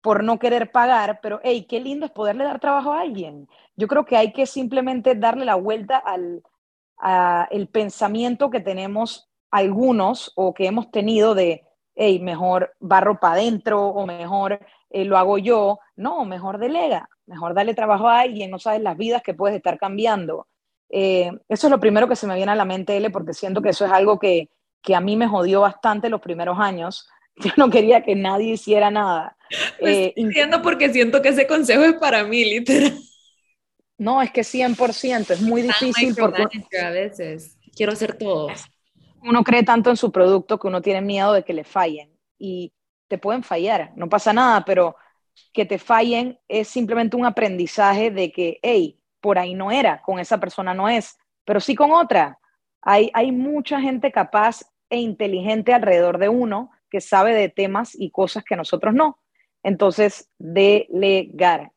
por no querer pagar, pero hey, qué lindo es poderle dar trabajo a alguien. Yo creo que hay que simplemente darle la vuelta al, el pensamiento que tenemos algunos o que hemos tenido de, hey, mejor barro para adentro o mejor eh, lo hago yo. No, mejor delega, mejor darle trabajo a alguien, no sabes las vidas que puedes estar cambiando. Eh, eso es lo primero que se me viene a la mente, L, porque siento que eso es algo que, que a mí me jodió bastante los primeros años. [laughs] Yo no quería que nadie hiciera nada. Eh, entiendo porque siento que ese consejo es para mí, literal. No, es que 100%, es muy difícil. Porque a veces quiero hacer todo. Uno cree tanto en su producto que uno tiene miedo de que le fallen y te pueden fallar, no pasa nada, pero que te fallen es simplemente un aprendizaje de que, hey, por ahí no era, con esa persona no es, pero sí con otra. Hay, hay mucha gente capaz e inteligente alrededor de uno que sabe de temas y cosas que nosotros no. Entonces, delegar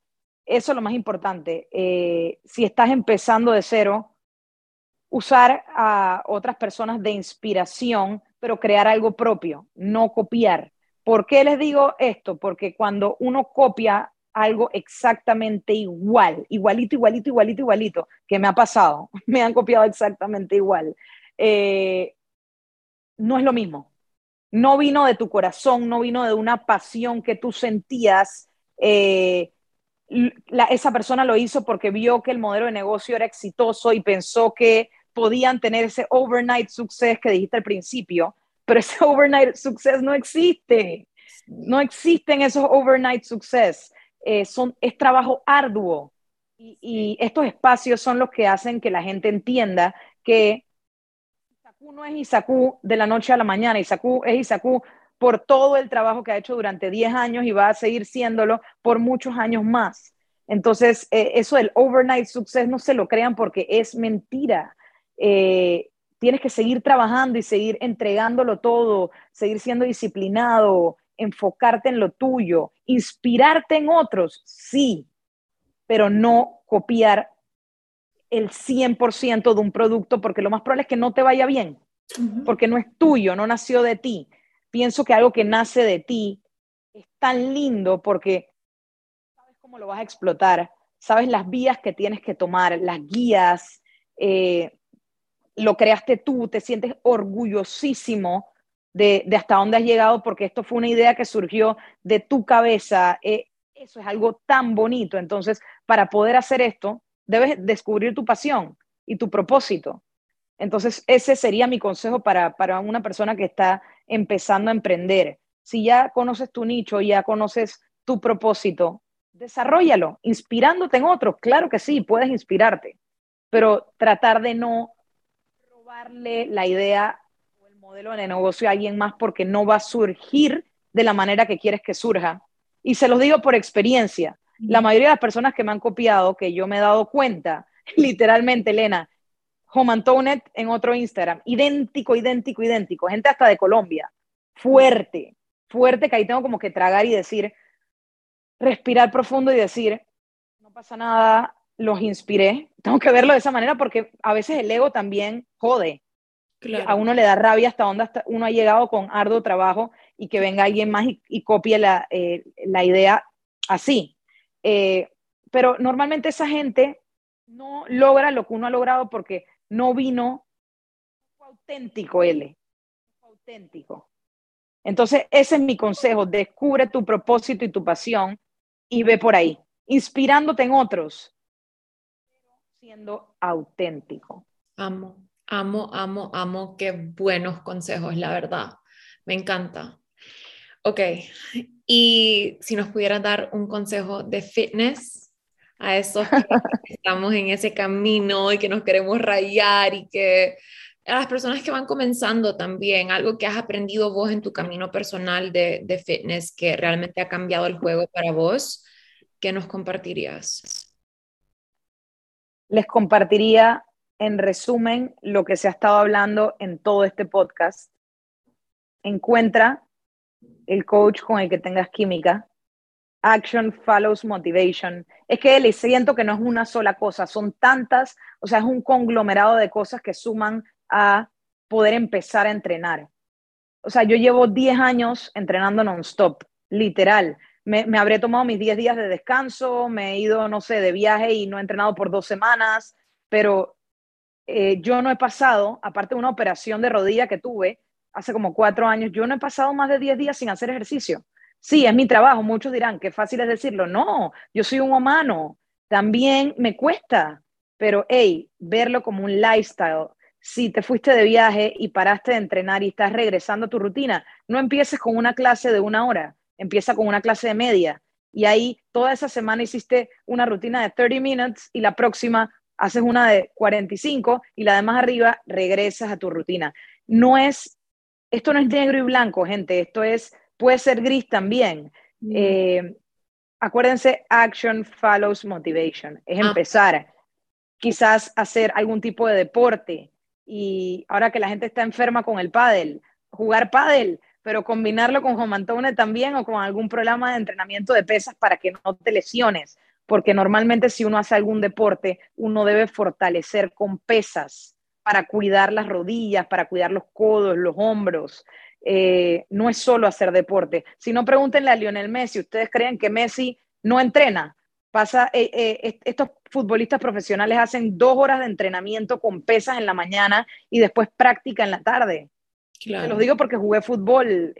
eso es lo más importante. Eh, si estás empezando de cero, usar a otras personas de inspiración, pero crear algo propio, no copiar. ¿Por qué les digo esto? Porque cuando uno copia algo exactamente igual, igualito, igualito, igualito, igualito, que me ha pasado, [laughs] me han copiado exactamente igual, eh, no es lo mismo. No vino de tu corazón, no vino de una pasión que tú sentías. Eh, esa persona lo hizo porque vio que el modelo de negocio era exitoso y pensó que podían tener ese overnight success que dijiste al principio, pero ese [laughs] overnight success no existe. No existen esos overnight success. Eh, son, es trabajo arduo. Y, y, estos espacios son los que hacen que la gente entienda que no es Isacu de la noche a la mañana. Isacu es Isacu por todo el trabajo que ha hecho durante 10 años y va a seguir siéndolo por muchos años más. Entonces, eh, eso del overnight success no se lo crean porque es mentira. Eh, tienes que seguir trabajando y seguir entregándolo todo, seguir siendo disciplinado, enfocarte en lo tuyo, inspirarte en otros, sí, pero no copiar el 100% de un producto porque lo más probable es que no te vaya bien, porque no es tuyo, no nació de ti pienso que algo que nace de ti es tan lindo porque sabes cómo lo vas a explotar, sabes las vías que tienes que tomar, las guías, eh, lo creaste tú, te sientes orgullosísimo de, hasta dónde has llegado porque esto fue una idea que surgió de tu cabeza. Eh, eso es algo tan bonito. Entonces, para poder hacer esto, debes descubrir tu pasión y tu propósito. Entonces, ese sería mi consejo para, para una persona que está empezando a emprender. Si ya conoces tu nicho, ya conoces tu propósito, desarrollalo, inspirándote en otros. Claro que sí, puedes inspirarte, pero tratar de no robarle la idea o el modelo de negocio a alguien más porque no va a surgir de la manera que quieres que surja. Y se los digo por experiencia. La mayoría de las personas que me han copiado, que yo me he dado cuenta, [laughs] literalmente, Elena, Home Antonet en otro Instagram, idéntico, idéntico, idéntico, gente hasta de Colombia, fuerte, fuerte, que ahí tengo como que tragar y decir, respirar profundo y decir, no pasa nada, los inspiré. [laughs] Tengo que verlo de esa manera porque a veces el ego también jode. A uno le da rabia hasta donde uno ha llegado con arduo trabajo y que venga alguien más y, copie la, eh, la, idea así. Eh, pero normalmente esa gente no logra lo que uno ha logrado porque no vino auténtico él, auténtico. Entonces, ese es mi consejo, descubre tu propósito y tu pasión y ve por ahí, inspirándote en otros, siendo auténtico. Amo, amo, amo, amo, qué buenos consejos, la verdad. Me encanta. Ok, y si nos pudieras dar un consejo de fitness a esos que [laughs] estamos en ese camino y que nos queremos rayar y que a las personas que van comenzando también, algo que has aprendido vos en tu camino personal de, de fitness que realmente ha cambiado el juego para vos, ¿qué nos compartirías? Les compartiría en resumen lo que se ha estado hablando en todo este podcast. Encuentra el coach con el que tengas química. Action follows motivation. Es que le siento que no es una sola cosa, son tantas, o sea, es un conglomerado de cosas que suman a poder empezar a entrenar. O sea, yo llevo 10 años entrenando non-stop, literal. Me, habré tomado mis 10 días de descanso, me he ido, no sé, de viaje y no he entrenado por dos semanas, pero eh, yo no he pasado, aparte de una operación de rodilla que tuve hace como cuatro años, yo no he pasado más de 10 días sin hacer ejercicio. Sí, es mi trabajo, muchos dirán, qué fácil es decirlo. No, yo soy un humano, también me cuesta, pero hey, verlo como un lifestyle, si te fuiste de viaje y paraste de entrenar y estás regresando a tu rutina, no empieces con una clase de una hora, empieza con una clase de media. Y ahí toda esa semana hiciste una rutina de 30 minutes y la próxima haces una de 45 y la de más arriba regresas a tu rutina. No es, esto no es negro y blanco, gente, esto es, puede ser gris también. Mm. Eh, acuérdense, action follows motivation, es ah. empezar, quizás hacer algún tipo de deporte, y ahora que la gente está enferma con el pádel, jugar pádel, pero combinarlo con Jomantone también o con algún programa de entrenamiento de pesas para que no te lesiones, porque normalmente si uno hace algún deporte, uno debe fortalecer con pesas para cuidar las rodillas, para cuidar los codos, los hombros. Eh, no es solo hacer deporte. Si no, pregúntenle a Lionel Messi, ¿ustedes creen que Messi no entrena? Pasa, eh, eh, estos futbolistas profesionales hacen dos horas de entrenamiento con pesas en la mañana y después práctica en la tarde. Claro. Te lo digo porque jugué fútbol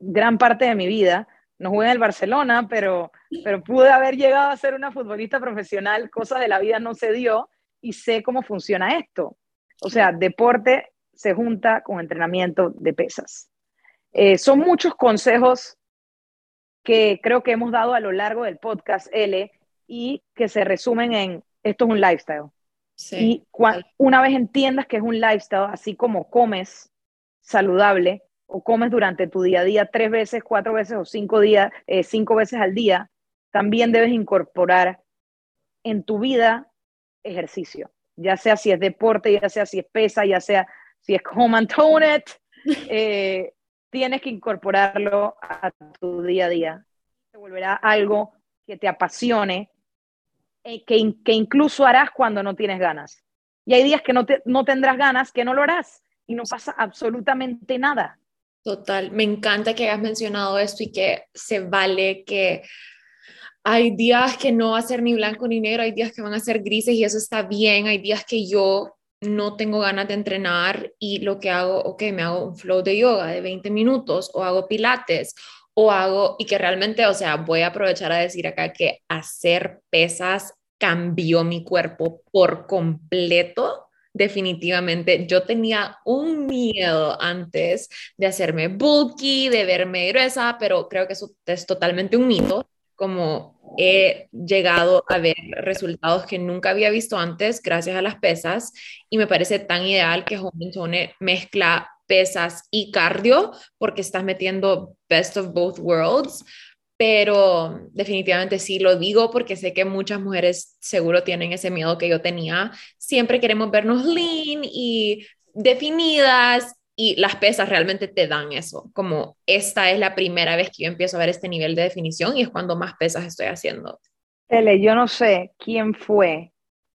gran parte de mi vida. No jugué en el Barcelona, pero, pero pude haber llegado a ser una futbolista profesional. Cosas de la vida no se dio y sé cómo funciona esto. O sea, deporte se junta con entrenamiento de pesas. Son muchos consejos que creo que hemos dado a lo largo del podcast L y que se resumen en esto es un lifestyle. Y una vez entiendas que es un lifestyle, así como comes saludable o comes durante tu día a día tres veces, cuatro veces o cinco, días, eh, cinco veces al día, también debes incorporar en tu vida ejercicio, ya sea si es deporte, ya sea si es pesa, ya sea si es home and tone it, [laughs] eh, tienes que incorporarlo a tu día a día. Te volverá algo que te apasione, eh, que, incluso harás cuando no tienes ganas. Y hay días que no, no tendrás ganas, que no lo harás y no pasa absolutamente nada. Total, me encanta que hayas mencionado esto y que se vale que hay días que no va a ser ni blanco ni negro, hay días que van a ser grises y eso está bien, hay días que yo no tengo ganas de entrenar y lo que hago, ok, me hago un flow de yoga de 20 minutos o hago pilates o hago, y que realmente, o sea, voy a aprovechar a decir acá que hacer pesas cambió mi cuerpo por completo. Definitivamente, yo tenía un miedo antes de hacerme bulky, de verme gruesa, pero creo que eso es totalmente un mito como he llegado a ver resultados que nunca había visto antes gracias a las pesas y me parece tan ideal que Home mezcla pesas y cardio porque estás metiendo best of both worlds, pero definitivamente sí lo digo porque sé que muchas mujeres seguro tienen ese miedo que yo tenía. Siempre queremos vernos lean y definidas y las pesas realmente te dan eso, como esta es la primera vez que yo empiezo a ver este nivel de definición y es cuando más pesas estoy haciendo. Ele, yo no sé quién fue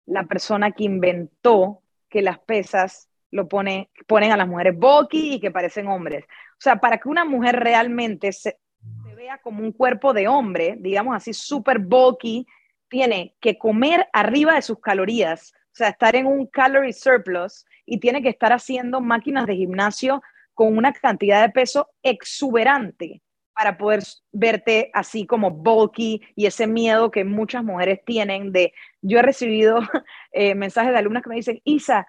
la persona que inventó que las pesas lo pone, ponen a las mujeres bulky y que parecen hombres. O sea, para que una mujer realmente se, se vea como un cuerpo de hombre, digamos así, súper bulky, tiene que comer arriba de sus calorías, o sea, estar en un calorie surplus y tiene que estar haciendo máquinas de gimnasio con una cantidad de peso exuberante para poder verte así como bulky y ese miedo que muchas mujeres tienen de, yo he recibido [laughs] eh, mensajes de alumnas que me dicen, Isa,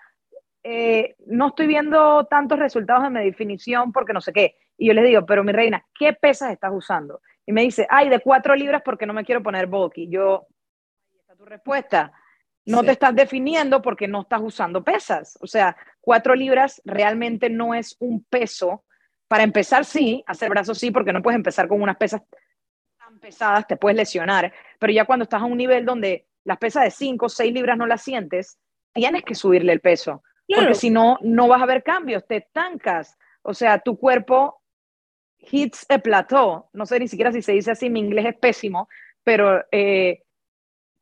eh, no estoy viendo tantos resultados de mi definición porque no sé qué. Y yo les digo, pero mi reina, ¿qué pesas estás usando? Y me dice, ay, de cuatro libras porque no me quiero poner bulky. Yo, ahí está tu respuesta. No te estás definiendo porque no estás usando pesas. O sea, cuatro libras realmente no es un peso. Para empezar, sí, hacer brazos sí, porque no puedes empezar con unas pesas tan pesadas, te puedes lesionar. Pero ya cuando estás a un nivel donde las pesas de cinco o seis libras no las sientes, tienes que subirle el peso. Porque si no, no vas a ver cambios, te estancas. O sea, tu cuerpo hits a plateau. No sé ni siquiera si se dice así, mi inglés es pésimo, pero eh,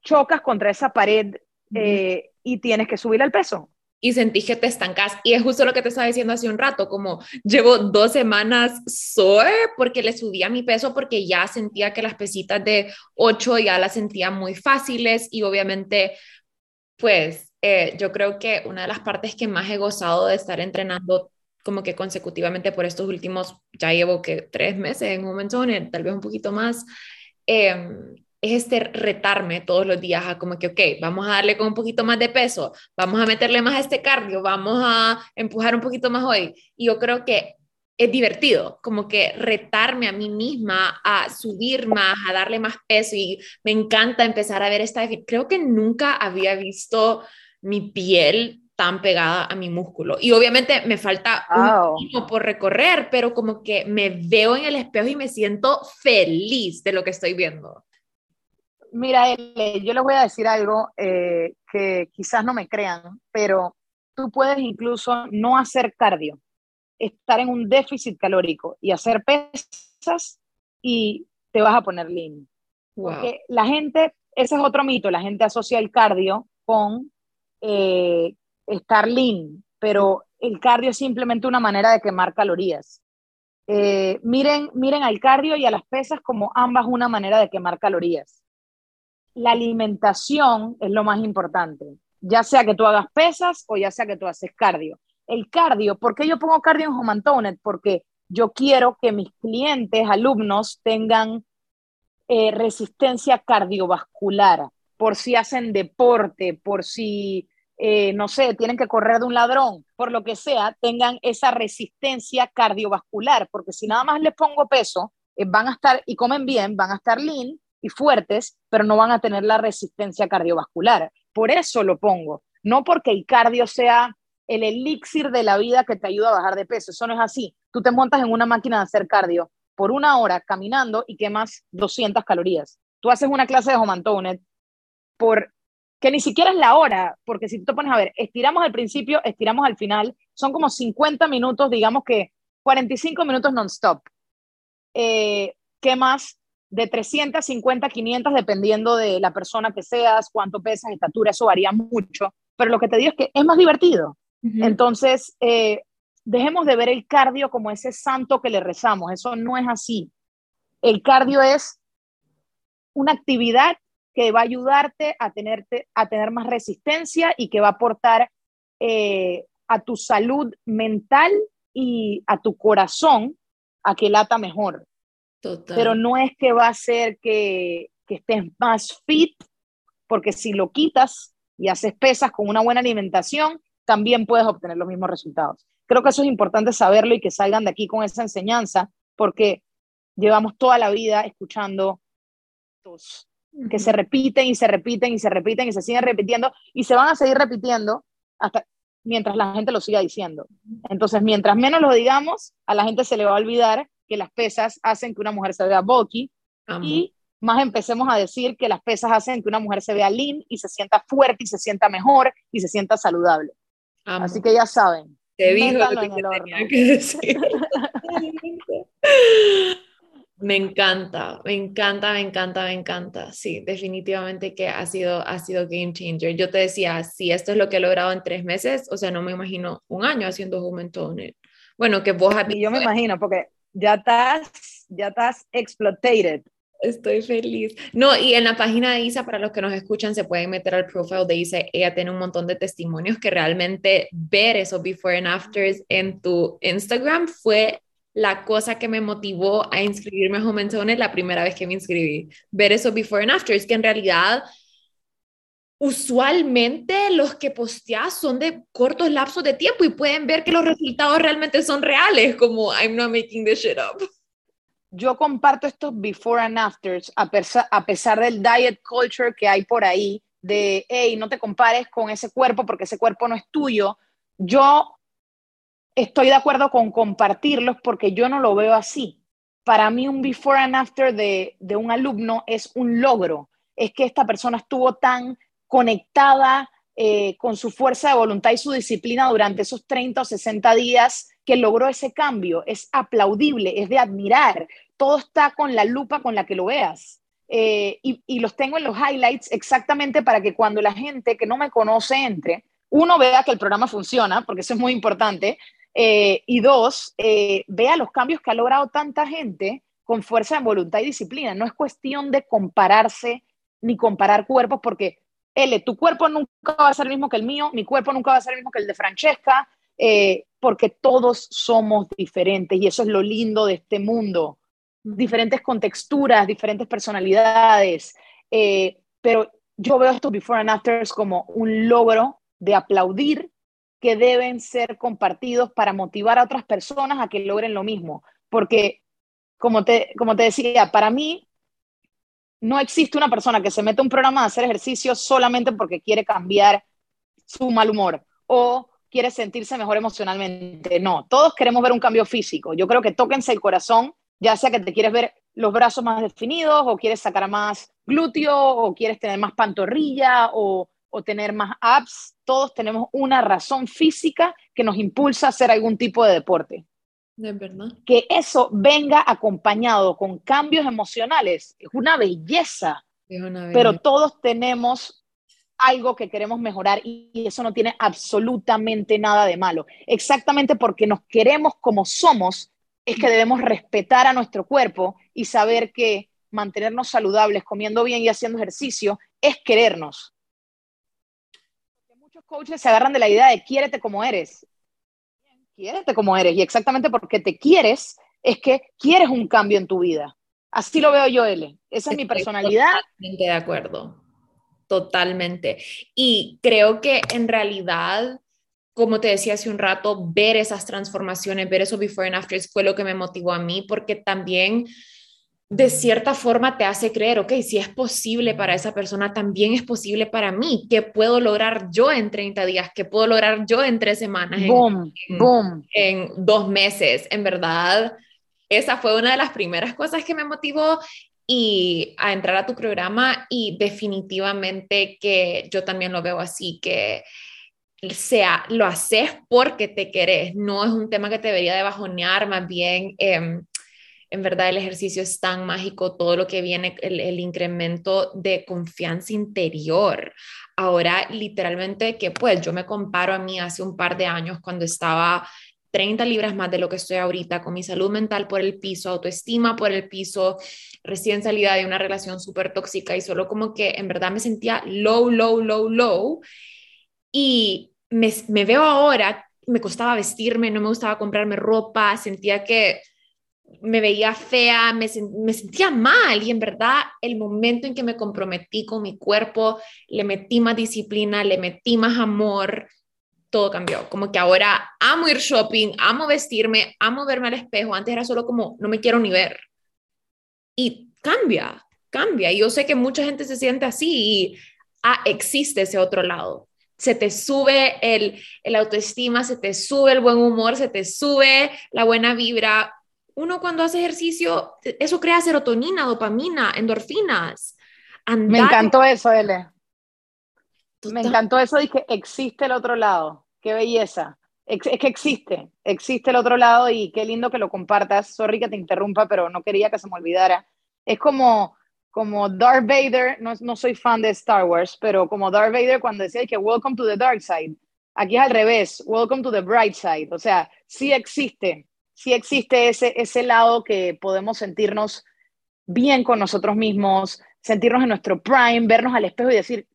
chocas contra esa pared eh, y tienes que subir el peso. Y sentís que te estancas. Y es justo lo que te estaba diciendo hace un rato, como llevo dos semanas sore porque le subía mi peso porque ya sentía que las pesitas de 8 ya las sentía muy fáciles y obviamente, pues eh, yo creo que una de las partes que más he gozado de estar entrenando como que consecutivamente por estos últimos, ya llevo que tres meses en un momento, tal vez un poquito más, eh, es este retarme todos los días a como que, ok, vamos a darle con un poquito más de peso, vamos a meterle más a este cardio, vamos a empujar un poquito más hoy. Y yo creo que es divertido, como que retarme a mí misma a subir más, a darle más peso y me encanta empezar a ver esta, creo que nunca había visto mi piel tan pegada a mi músculo. Y obviamente me falta un tiempo por recorrer, pero como que me veo en el espejo y me siento feliz de lo que estoy viendo. Mira, yo les voy a decir algo eh, que quizás no me crean, pero tú puedes incluso no hacer cardio, estar en un déficit calórico y hacer pesas y te vas a poner lean. Porque la gente, ese es otro mito, la gente asocia el cardio con eh, estar lean, pero el cardio es simplemente una manera de quemar calorías. Eh, miren, miren al cardio y a las pesas como ambas una manera de quemar calorías la alimentación es lo más importante, ya sea que tú hagas pesas o ya sea que tú haces cardio. El cardio, ¿por qué yo pongo cardio en Home Porque yo quiero que mis clientes, alumnos, tengan eh, resistencia cardiovascular, por si hacen deporte, por si, eh, no sé, tienen que correr de un ladrón, por lo que sea, tengan esa resistencia cardiovascular, porque si nada más les pongo peso, eh, van a estar y comen bien, van a estar lean, y fuertes, pero no van a tener la resistencia cardiovascular. Por eso lo pongo, no porque el cardio sea el elixir de la vida que te ayuda a bajar de peso, eso no es así. Tú te montas en una máquina de hacer cardio por una hora caminando y quemas 200 calorías. Tú haces una clase de Homantonet por que ni siquiera es la hora, porque si tú te pones a ver, estiramos al principio, estiramos al final, son como 50 minutos, digamos que 45 minutos non-stop. Eh, quemas de 350 500 dependiendo de la persona que seas, cuánto pesas, estatura, eso varía mucho, pero lo que te digo es que es más divertido. Entonces, eh, dejemos de ver el cardio como ese santo que le rezamos, eso no es así. El cardio es una actividad que va a ayudarte a, tenerte, a tener más resistencia y que va a aportar eh, a tu salud mental y a tu corazón a que lata mejor. Pero no es que va a ser que, que estés más fit, porque si lo quitas y haces pesas con una buena alimentación, también puedes obtener los mismos resultados. Creo que eso es importante saberlo y que salgan de aquí con esa enseñanza, porque llevamos toda la vida escuchando que se repiten y se repiten y se repiten y se siguen repitiendo y se van a seguir repitiendo hasta mientras la gente lo siga diciendo. Entonces, mientras menos lo digamos, a la gente se le va a olvidar que las pesas hacen que una mujer se vea bulky y más empecemos a decir que las pesas hacen que una mujer se vea lean y se sienta fuerte y se sienta mejor y se sienta saludable. Así que ya saben. Te dijo que [laughs] [laughs] Me encanta, me encanta, me encanta, me encanta. Sí, definitivamente que ha sido, ha sido game changer. Yo te decía, si esto es lo que he logrado en tres meses, o sea, no me imagino un año haciendo Juventud. Bueno, que vos Y yo me imagino, porque ya estás, ya estás exploited. Estoy feliz. No, y en la página de Isa, para los que nos escuchan, se pueden meter al profile de Isa. Ella tiene un montón de testimonios que realmente ver esos before and afters en tu Instagram fue la cosa que me motivó a inscribirme a Home la primera vez que me inscribí. Ver esos before and afters, que en realidad usualmente los que posteas son de cortos lapsos de tiempo y pueden ver que los resultados realmente son reales, como I'm not making this shit up. Yo comparto estos before and afters a, a pesar del diet culture que hay por ahí, de, hey, no te compares con ese cuerpo porque ese cuerpo no es tuyo. Yo estoy de acuerdo con compartirlos porque yo no lo veo así. Para mí un before and after de, un alumno es un logro. Es que esta persona estuvo tan conectada eh, con su fuerza de voluntad y su disciplina durante esos 30 o 60 días que logró ese cambio. Es aplaudible, es de admirar. Todo está con la lupa con la que lo veas. Eh, y, y, los tengo en los highlights exactamente para que cuando la gente que no me conoce entre, uno vea que el programa funciona, porque eso es muy importante, eh, y dos, eh, vea los cambios que ha logrado tanta gente con fuerza de voluntad y disciplina. No es cuestión de compararse ni comparar cuerpos, porque, L, tu cuerpo nunca va a ser el mismo que el mío, mi cuerpo nunca va a ser el mismo que el de Francesca, eh, porque todos somos diferentes y eso es lo lindo de este mundo. Diferentes contexturas, diferentes personalidades, pero yo veo estos before and afters como un logro de aplaudir que deben ser compartidos para motivar a otras personas a que logren lo mismo. Porque, como te, como te decía, para mí no existe una persona que se mete un programa de hacer ejercicio solamente porque quiere cambiar su mal humor o quiere sentirse mejor emocionalmente. No, todos queremos ver un cambio físico. Yo creo que tóquense el corazón, ya sea que te quieres ver los brazos más definidos o quieres sacar más glúteo o quieres tener más pantorrilla o o tener más apps, todos tenemos una razón física que nos impulsa a hacer algún tipo de deporte. De verdad. Que eso venga acompañado con cambios emocionales es una belleza. Pero todos tenemos algo que queremos mejorar y eso no tiene absolutamente nada de malo. Exactamente porque nos queremos como somos, es que debemos respetar a nuestro cuerpo y saber que mantenernos saludables, comiendo bien y haciendo ejercicio, es querernos coaches se agarran de la idea de quiérete como eres. Quiérete como eres. Y exactamente porque te quieres es que quieres un cambio en tu vida. Así lo veo yo, L. Esa es mi personalidad. Totalmente de acuerdo. Totalmente. Y creo que en realidad, como te decía hace un rato, ver esas transformaciones, ver esos before and after fue lo que me motivó a mí, porque también de cierta forma te hace creer, ok, si es posible para esa persona, también es posible para mí. ¿Qué puedo lograr yo en 30 días? ¿Qué puedo lograr yo en tres semanas? Boom, en, boom. En dos meses. En verdad, esa fue una de las primeras cosas que me motivó y a entrar a tu programa y definitivamente que yo también lo veo así, que sea, lo haces porque te querés, no es un tema que te debería de bajonear, más bien... Eh, en verdad el ejercicio es tan mágico, todo lo que viene, el, incremento de confianza interior. Ahora, literalmente, que pues yo me comparo a mí hace un par de años cuando estaba 30 libras más de lo que estoy ahorita, con mi salud mental por el piso, autoestima por el piso, recién salida de una relación súper tóxica y solo como que en verdad me sentía low, low, low, low. Y me, me veo ahora, me costaba vestirme, no me gustaba comprarme ropa, sentía que me veía fea, me, sentía mal y en verdad el momento en que me comprometí con mi cuerpo, le metí más disciplina, le metí más amor, todo cambió. Como que ahora amo ir shopping, amo vestirme, amo verme al espejo. Antes era solo como no me quiero ni ver. Y cambia, cambia. Y yo sé que mucha gente se siente así y ah, existe ese otro lado. se te sube el, el autoestima, se te sube el buen humor, se te sube la buena vibra. Uno cuando hace ejercicio, eso crea serotonina, dopamina, endorfinas. Me encantó eso, Ele. Me encantó eso de que existe el otro lado. Qué belleza. Es que existe, existe el otro lado y qué lindo que lo compartas. Sorry que te interrumpa, pero no quería que se me olvidara. Es como, como Darth Vader, no, no soy fan de Star Wars, pero como Darth Vader cuando decía que welcome to the dark side. Aquí es al revés, welcome to the bright side. O sea, sí existe, sí existe ese, ese lado que podemos sentirnos bien con nosotros mismos, sentirnos en nuestro prime, vernos al espejo y decir,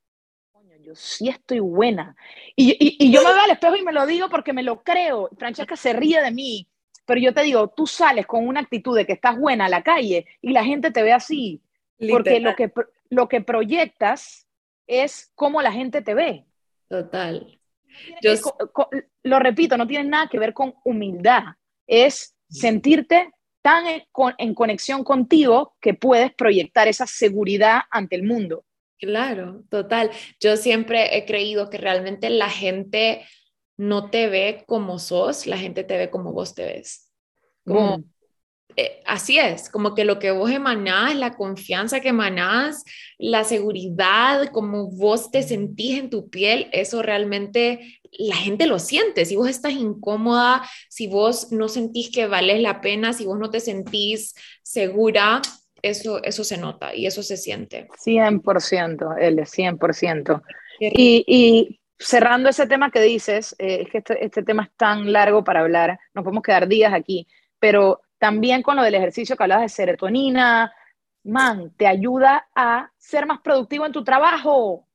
yo sí estoy buena. Y, y, yo me veo al espejo y me lo digo porque me lo creo. Francesca se ríe de mí, pero yo te digo, tú sales con una actitud de que estás buena a la calle y la gente te ve así, porque lo que, lo que proyectas es cómo la gente te ve. Total. yo... lo repito, no tiene nada que ver con humildad, es sentirte tan en conexión contigo que puedes proyectar esa seguridad ante el mundo. Claro, total. Yo siempre he creído que realmente la gente no te ve como sos, la gente te ve como vos te ves. Como, eh, así es, como que lo que vos emanás, la confianza que emanás, la seguridad, como vos te sentís en tu piel, eso realmente la gente lo siente. Si vos estás incómoda, si vos no sentís que vales la pena, si vos no te sentís segura, eso, eso se nota y eso se siente. 100%, L, 100%. Y, y cerrando ese tema que dices, eh, es que este, este, tema es tan largo para hablar, nos podemos quedar días aquí, pero también con lo del ejercicio que hablabas de serotonina, man, te ayuda a ser más productivo en tu trabajo.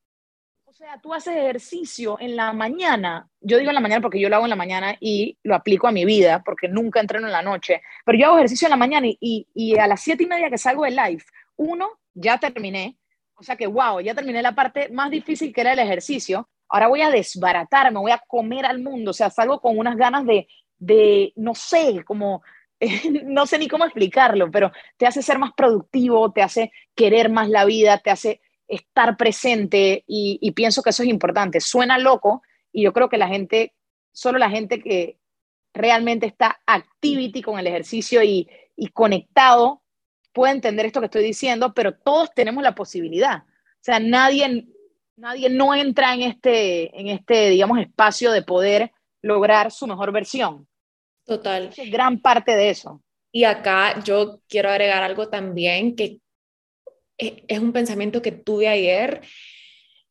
O sea, tú haces ejercicio en la mañana. Yo digo en la mañana porque yo lo hago en la mañana y lo aplico a mi vida porque nunca entreno en la noche. Pero yo hago ejercicio en la mañana y, y, a las siete y media que salgo de live, uno, ya terminé. O sea que, wow, ya terminé la parte más difícil que era el ejercicio. Ahora voy a desbaratarme, voy a comer al mundo. O sea, salgo con unas ganas de, de no sé, como [laughs] no sé ni cómo explicarlo, pero te hace ser más productivo, te hace querer más la vida, te hace estar presente y, pienso que eso es importante. Suena loco y yo creo que la gente, solo la gente que realmente está activity con el ejercicio y, conectado puede entender esto que estoy diciendo, pero todos tenemos la posibilidad. O sea, nadie, nadie no entra en este, en este, digamos, espacio de poder lograr su mejor versión. Total. Es gran parte de eso. Y acá yo quiero agregar algo también que e, es un pensamiento que tuve ayer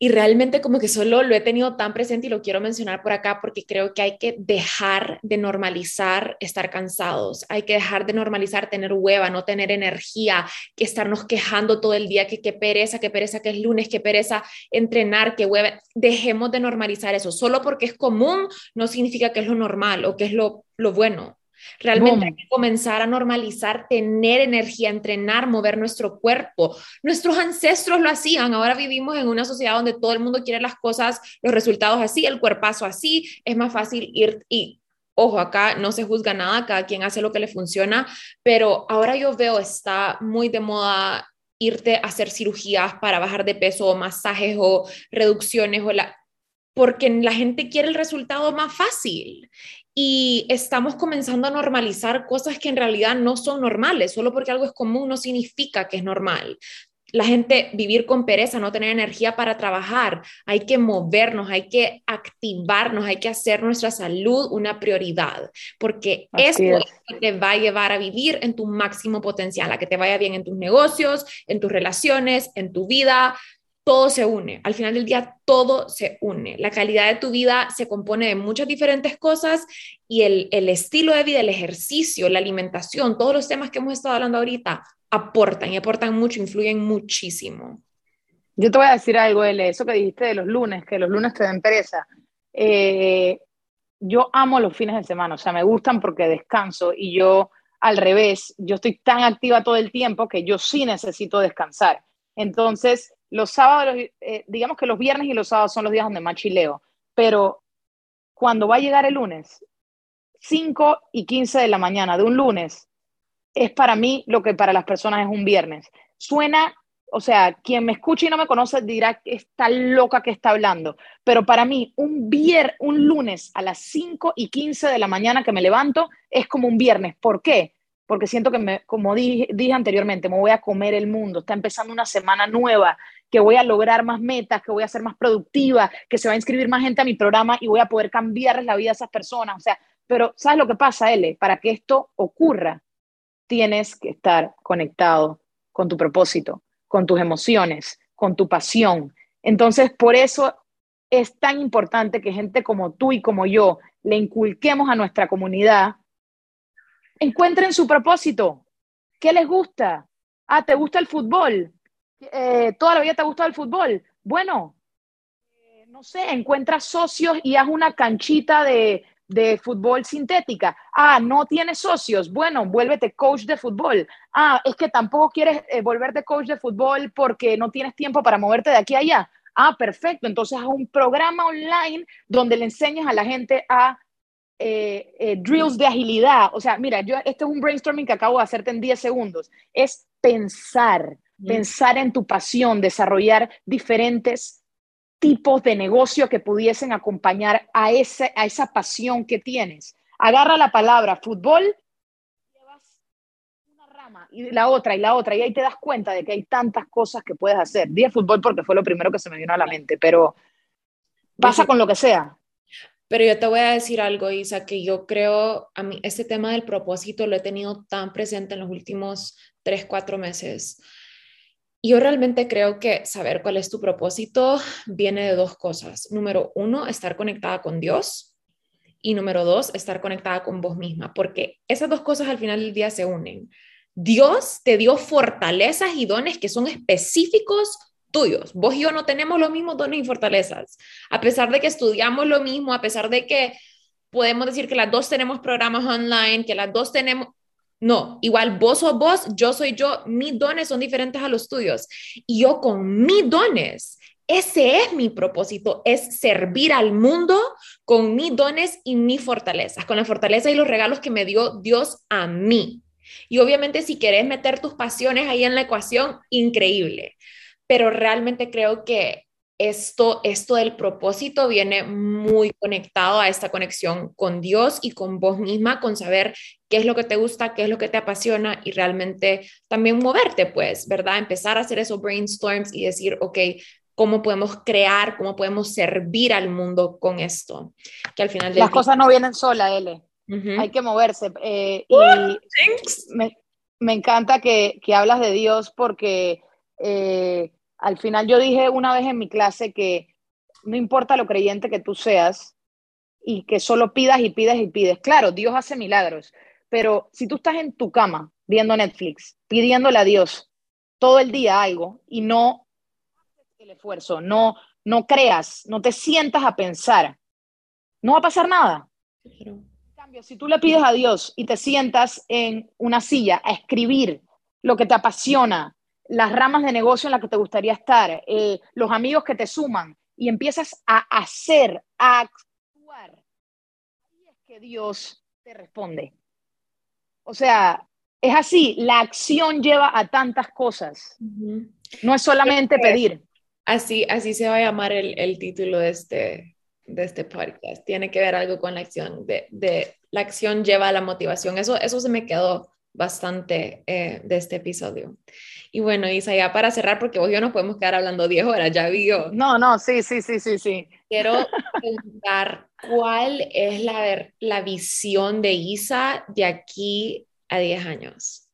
y realmente como que solo lo he tenido tan presente y lo quiero mencionar por acá porque creo que hay que dejar de normalizar estar cansados, hay que dejar de normalizar tener hueva, no tener energía, que estarnos quejando todo el día, que qué pereza, qué pereza que es lunes, qué pereza entrenar, qué hueva. Dejemos de normalizar eso, solo porque es común no significa que es lo normal o que es lo, lo bueno. Realmente hay que comenzar a normalizar tener energía, entrenar, mover nuestro cuerpo. Nuestros ancestros lo hacían, ahora vivimos en una sociedad donde todo el mundo quiere las cosas, los resultados así, el cuerpazo así, es más fácil ir y... Ojo, acá no se juzga nada, cada quien hace lo que le funciona, pero ahora yo veo está muy de moda irte a hacer cirugías para bajar de peso o masajes o reducciones o la, porque la gente quiere el resultado más fácil y estamos comenzando a normalizar cosas que en realidad no son normales. Solo porque algo es común no significa que es normal. La gente vivir con pereza, no tener energía para trabajar, hay que movernos, hay que activarnos, hay que hacer nuestra salud una prioridad, porque esto es. lo que te va a llevar a vivir en tu máximo potencial, a que te vaya bien en tus negocios, en tus relaciones, en tu vida, todo se une. Al final del día, todo se une. La calidad de tu vida se compone de muchas diferentes cosas y el, estilo de vida, el ejercicio, la alimentación, todos los temas que hemos estado hablando ahorita, aportan y aportan mucho, influyen muchísimo. Yo te voy a decir algo, L, eso que dijiste de los lunes, que los lunes te den pereza. Eh, yo amo los fines de semana, o sea, me gustan porque descanso y yo al revés, yo estoy tan activa todo el tiempo que yo sí necesito descansar. Entonces, los sábados, eh, digamos que los viernes y los sábados son los días donde más chileo, pero cuando va a llegar el lunes, 5 y 15 de la mañana de un lunes, es para mí lo que para las personas es un viernes. Suena o sea, quien me escucha y no me conoce dirá que está loca que está hablando. Pero para mí, un un lunes a las 5 y 15 de la mañana que me levanto es como un viernes. ¿Por qué? Porque siento que, me, como dije, dije anteriormente, me voy a comer el mundo. Está empezando una semana nueva, que voy a lograr más metas, que voy a ser más productiva, que se va a inscribir más gente a mi programa y voy a poder cambiarles la vida a esas personas. O sea, pero ¿sabes lo que pasa, L? Para que esto ocurra, tienes que estar conectado con tu propósito con tus emociones, con tu pasión. Entonces, por eso es tan importante que gente como tú y como yo le inculquemos a nuestra comunidad, encuentren su propósito. ¿Qué les gusta? Ah, ¿te gusta el fútbol? Eh, ¿Toda la vida te ha gustado el fútbol? Bueno, eh, no sé, encuentra socios y haz una canchita de, de fútbol sintética. Ah, no tienes socios. Bueno, vuélvete coach de fútbol. Ah, es que tampoco quieres eh, volverte coach de fútbol porque no tienes tiempo para moverte de aquí a allá. Ah, perfecto. Entonces haz un programa online donde le enseñes a la gente a eh, eh, drills de agilidad. O sea, mira, yo, este es un brainstorming que acabo de hacerte en 10 segundos. Es pensar, pensar en tu pasión, desarrollar diferentes tipos de negocio que pudiesen acompañar a, ese, a esa pasión que tienes. Agarra la palabra fútbol, llevas una rama y la otra y la otra, y ahí te das cuenta de que hay tantas cosas que puedes hacer. Dije fútbol porque fue lo primero que se me vino a la mente, pero pasa con lo que sea. Pero yo te voy a decir algo, Isa, que yo creo, a mí, este tema del propósito lo he tenido tan presente en los últimos tres, cuatro meses yo realmente creo que saber cuál es tu propósito viene de dos cosas. Número uno, estar conectada con Dios. Y número dos, estar conectada con vos misma, porque esas dos cosas al final del día se unen. Dios te dio fortalezas y dones que son específicos tuyos. Vos y yo no tenemos los mismos dones y fortalezas. A pesar de que estudiamos lo mismo, a pesar de que podemos decir que las dos tenemos programas online, que las dos tenemos, no, igual vos sos vos, yo soy yo, mis dones son diferentes a los tuyos. Y yo con mis dones, ese es mi propósito, es servir al mundo con mis dones y mis fortalezas, con la fortaleza y los regalos que me dio Dios a mí. Y obviamente si querés meter tus pasiones ahí en la ecuación, increíble. Pero realmente creo que esto, esto del propósito viene muy conectado a esta conexión con Dios y con vos misma, con saber qué es lo que te gusta, qué es lo que te apasiona y realmente también moverte, pues, ¿verdad? Empezar a hacer esos brainstorms y decir, ok, ¿cómo podemos crear, cómo podemos servir al mundo con esto? Que al final... Las cosas no vienen solas, L. Hay que moverse. Eh, y me, me, encanta que, que, hablas de Dios porque... Eh, al final yo dije una vez en mi clase que no importa lo creyente que tú seas y que solo pidas y pidas y pides. Claro, Dios hace milagros, pero si tú estás en tu cama viendo Netflix, pidiéndole a Dios todo el día algo y no el esfuerzo, no, no creas, no te sientas a pensar, no va a pasar nada. En cambio, si tú le pides a Dios y te sientas en una silla a escribir lo que te apasiona, las ramas de negocio en las que te gustaría estar, eh, los amigos que te suman y empiezas a hacer, a actuar, ahí es que Dios te responde. O sea, es así, la acción lleva a tantas cosas. No es solamente pedir. Así, así se va a llamar el, el, título de este, de este podcast. Tiene que ver algo con la acción. De, de la acción lleva a la motivación. Eso, eso se me quedó bastante eh, de este episodio. Y bueno, Isa, ya para cerrar, porque vos y yo nos podemos quedar hablando 10 horas, ya vio. No, no, sí, sí, sí, sí, sí. Quiero [laughs] preguntar, ¿cuál es la, la visión de Isa de aquí a 10 años?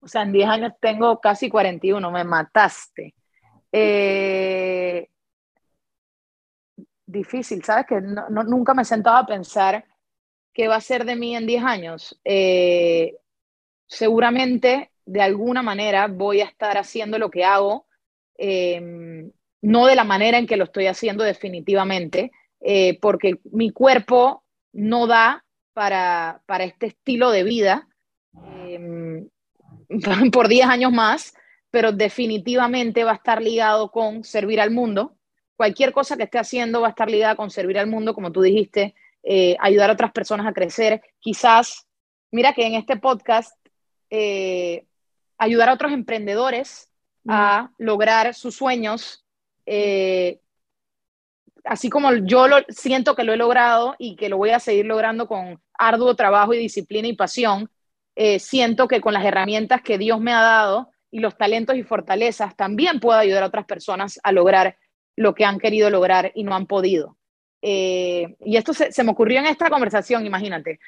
O sea, en 10 años tengo casi 41, me mataste. Eh, difícil, ¿sabes? Que nunca me sentaba a pensar qué va a ser de mí en 10 años. Eh, seguramente de alguna manera voy a estar haciendo lo que hago, em, no de la manera en que lo estoy haciendo definitivamente, eh, porque mi cuerpo no da para, para este estilo de vida em, [laughs] por 10 años más, pero definitivamente va a estar ligado con servir al mundo. Cualquier cosa que esté haciendo va a estar ligada con servir al mundo, como tú dijiste, eh, ayudar a otras personas a crecer. Quizás, mira que en este podcast eh, ayudar a otros emprendedores a lograr sus sueños, eh, así como yo lo, siento que lo he logrado y que lo voy a seguir logrando con arduo trabajo y disciplina y pasión, siento que con las herramientas que Dios me ha dado y los talentos y fortalezas, también puedo ayudar a otras personas a lograr lo que han querido lograr y no han podido. Eh, y esto se, me ocurrió en esta conversación, imagínate.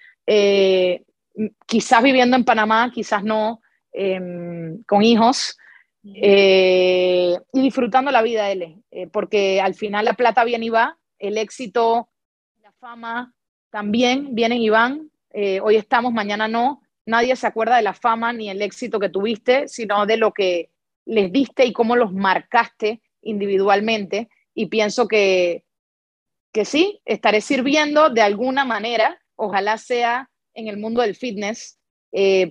quizás viviendo en Panamá, quizás no, em, con hijos, eh, y disfrutando la vida, L, eh, porque al final la plata viene y va, el éxito, la fama también vienen y van. Eh, hoy estamos, mañana no. Nadie se acuerda de la fama ni el éxito que tuviste, sino de lo que les diste y cómo los marcaste individualmente. Y pienso que, que sí, estaré sirviendo de alguna manera, ojalá sea en el mundo del fitness,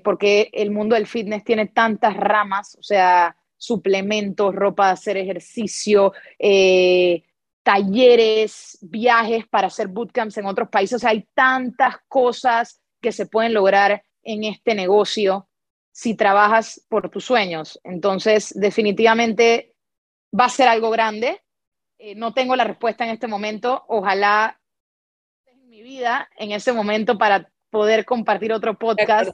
porque el mundo del fitness tiene tantas ramas, o sea, suplementos, ropa de hacer ejercicio, eh, talleres, viajes para hacer bootcamps en otros países. hay tantas cosas que se pueden lograr en este negocio si trabajas por tus sueños. Entonces, definitivamente va a ser algo grande. Eh, no tengo la respuesta en este momento. Ojalá en mi vida en ese momento para poder compartir otro podcast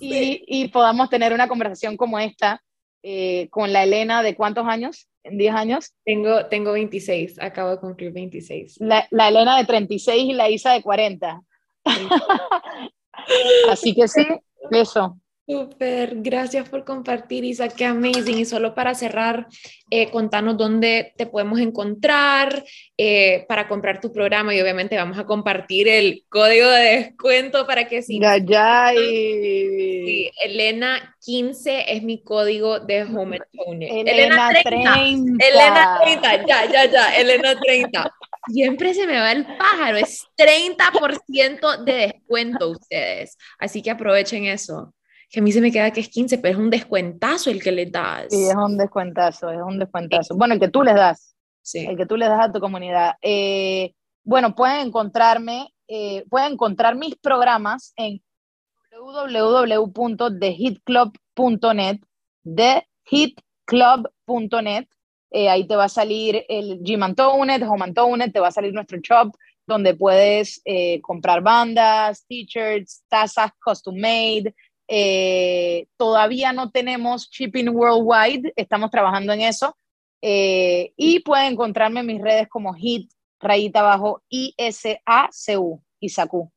y, y podamos tener una conversación como esta eh, con la Elena de cuántos años, en 10 años. Tengo, tengo 26, acabo de cumplir 26. La, la Elena de 36 y la Isa de 40. [laughs] Así que sí, eso. Súper, gracias por compartir, Isa, qué amazing. Y solo para cerrar, eh, contanos dónde te podemos encontrar eh, para comprar tu programa y obviamente vamos a compartir el código de descuento para que si... Ya, ya. Sí, Elena 15 es mi código de Home Elena, 30. Elena 30, ya, ya, ya, Elena 30. Siempre se me va el pájaro, es 30% de descuento ustedes. Así que aprovechen eso que a mí se me queda que es 15, pero es un descuentazo el que le das. Sí, es un descuentazo, es un descuentazo. Bueno, el que tú les das. Sí. El que tú les das a tu comunidad. Eh, bueno, pueden encontrarme, eh, pueden encontrar mis programas en www.thehitclub.net, thehitclub.net. Eh, ahí te va a salir el Gym Antonet, Home te va a salir nuestro shop donde puedes eh, comprar bandas, t-shirts, tazas custom made, eh, todavía no tenemos shipping worldwide, estamos trabajando en eso. Eh, y pueden encontrarme en mis redes como hit, rayita abajo, I-S-A-C-U, Isacu.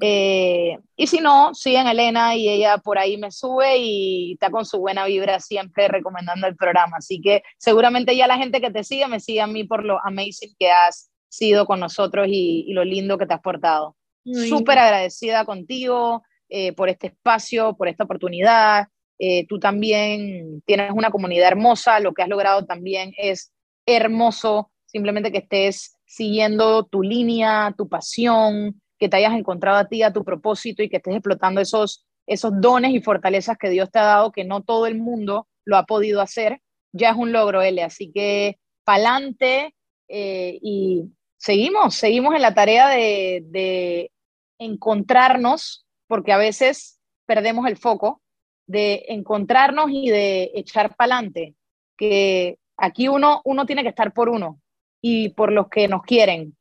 Eh, y si no, siguen Elena y ella por ahí me sube y está con su buena vibra siempre recomendando el programa. Así que seguramente ya la gente que te sigue me sigue a mí por lo amazing que has sido con nosotros y, lo lindo que te has portado. Súper agradecida contigo. Eh, por este espacio, por esta oportunidad. Eh, tú también tienes una comunidad hermosa, lo que has logrado también es hermoso, simplemente que estés siguiendo tu línea, tu pasión, que te hayas encontrado a ti, a tu propósito y que estés explotando esos, esos dones y fortalezas que Dios te ha dado, que no todo el mundo lo ha podido hacer, ya es un logro, L. Así que pa'lante eh, y seguimos, seguimos en la tarea de, de encontrarnos porque a veces perdemos el foco de encontrarnos y de echar para adelante, que aquí uno, uno tiene que estar por uno y por los que nos quieren,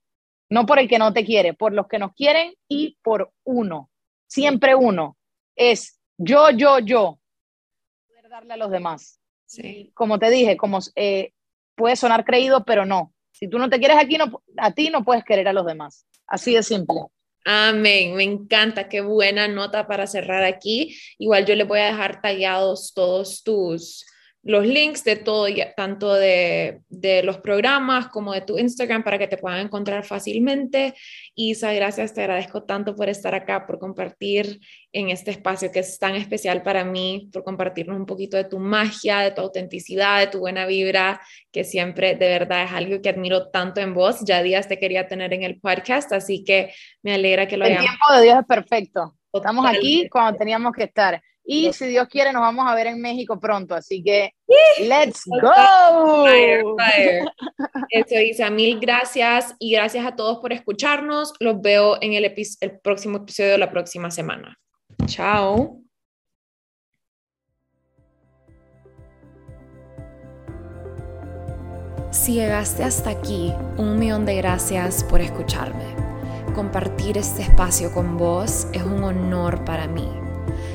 no por el que no te quiere, por los que nos quieren y por uno, siempre uno. Es yo, yo, yo, poder darle a los demás. Sí. Como te dije, como eh, puede sonar creído, pero no. Si tú no te quieres aquí, no, a ti no puedes querer a los demás. Así de simple. Amén, me encanta, qué buena nota para cerrar aquí. Igual yo le voy a dejar tallados todos tus los links de todo, tanto de, de, los programas como de tu Instagram para que te puedan encontrar fácilmente. Isa, gracias, te agradezco tanto por estar acá, por compartir en este espacio que es tan especial para mí, por compartirnos un poquito de tu magia, de tu autenticidad, de tu buena vibra, que siempre de verdad es algo que admiro tanto en vos. Ya días te quería tener en el podcast, así que me alegra que lo hayamos. El tiempo de Dios es perfecto. Estamos aquí cuando teníamos que estar. Y si Dios quiere, nos vamos a ver en México pronto. Así que, ¡let's go! Fire, fire. Eso, Isa, mil gracias y gracias a todos por escucharnos. Los veo en el, el próximo episodio de la próxima semana. Chao. Si llegaste hasta aquí, un millón de gracias por escucharme. Compartir este espacio con vos es un honor para mí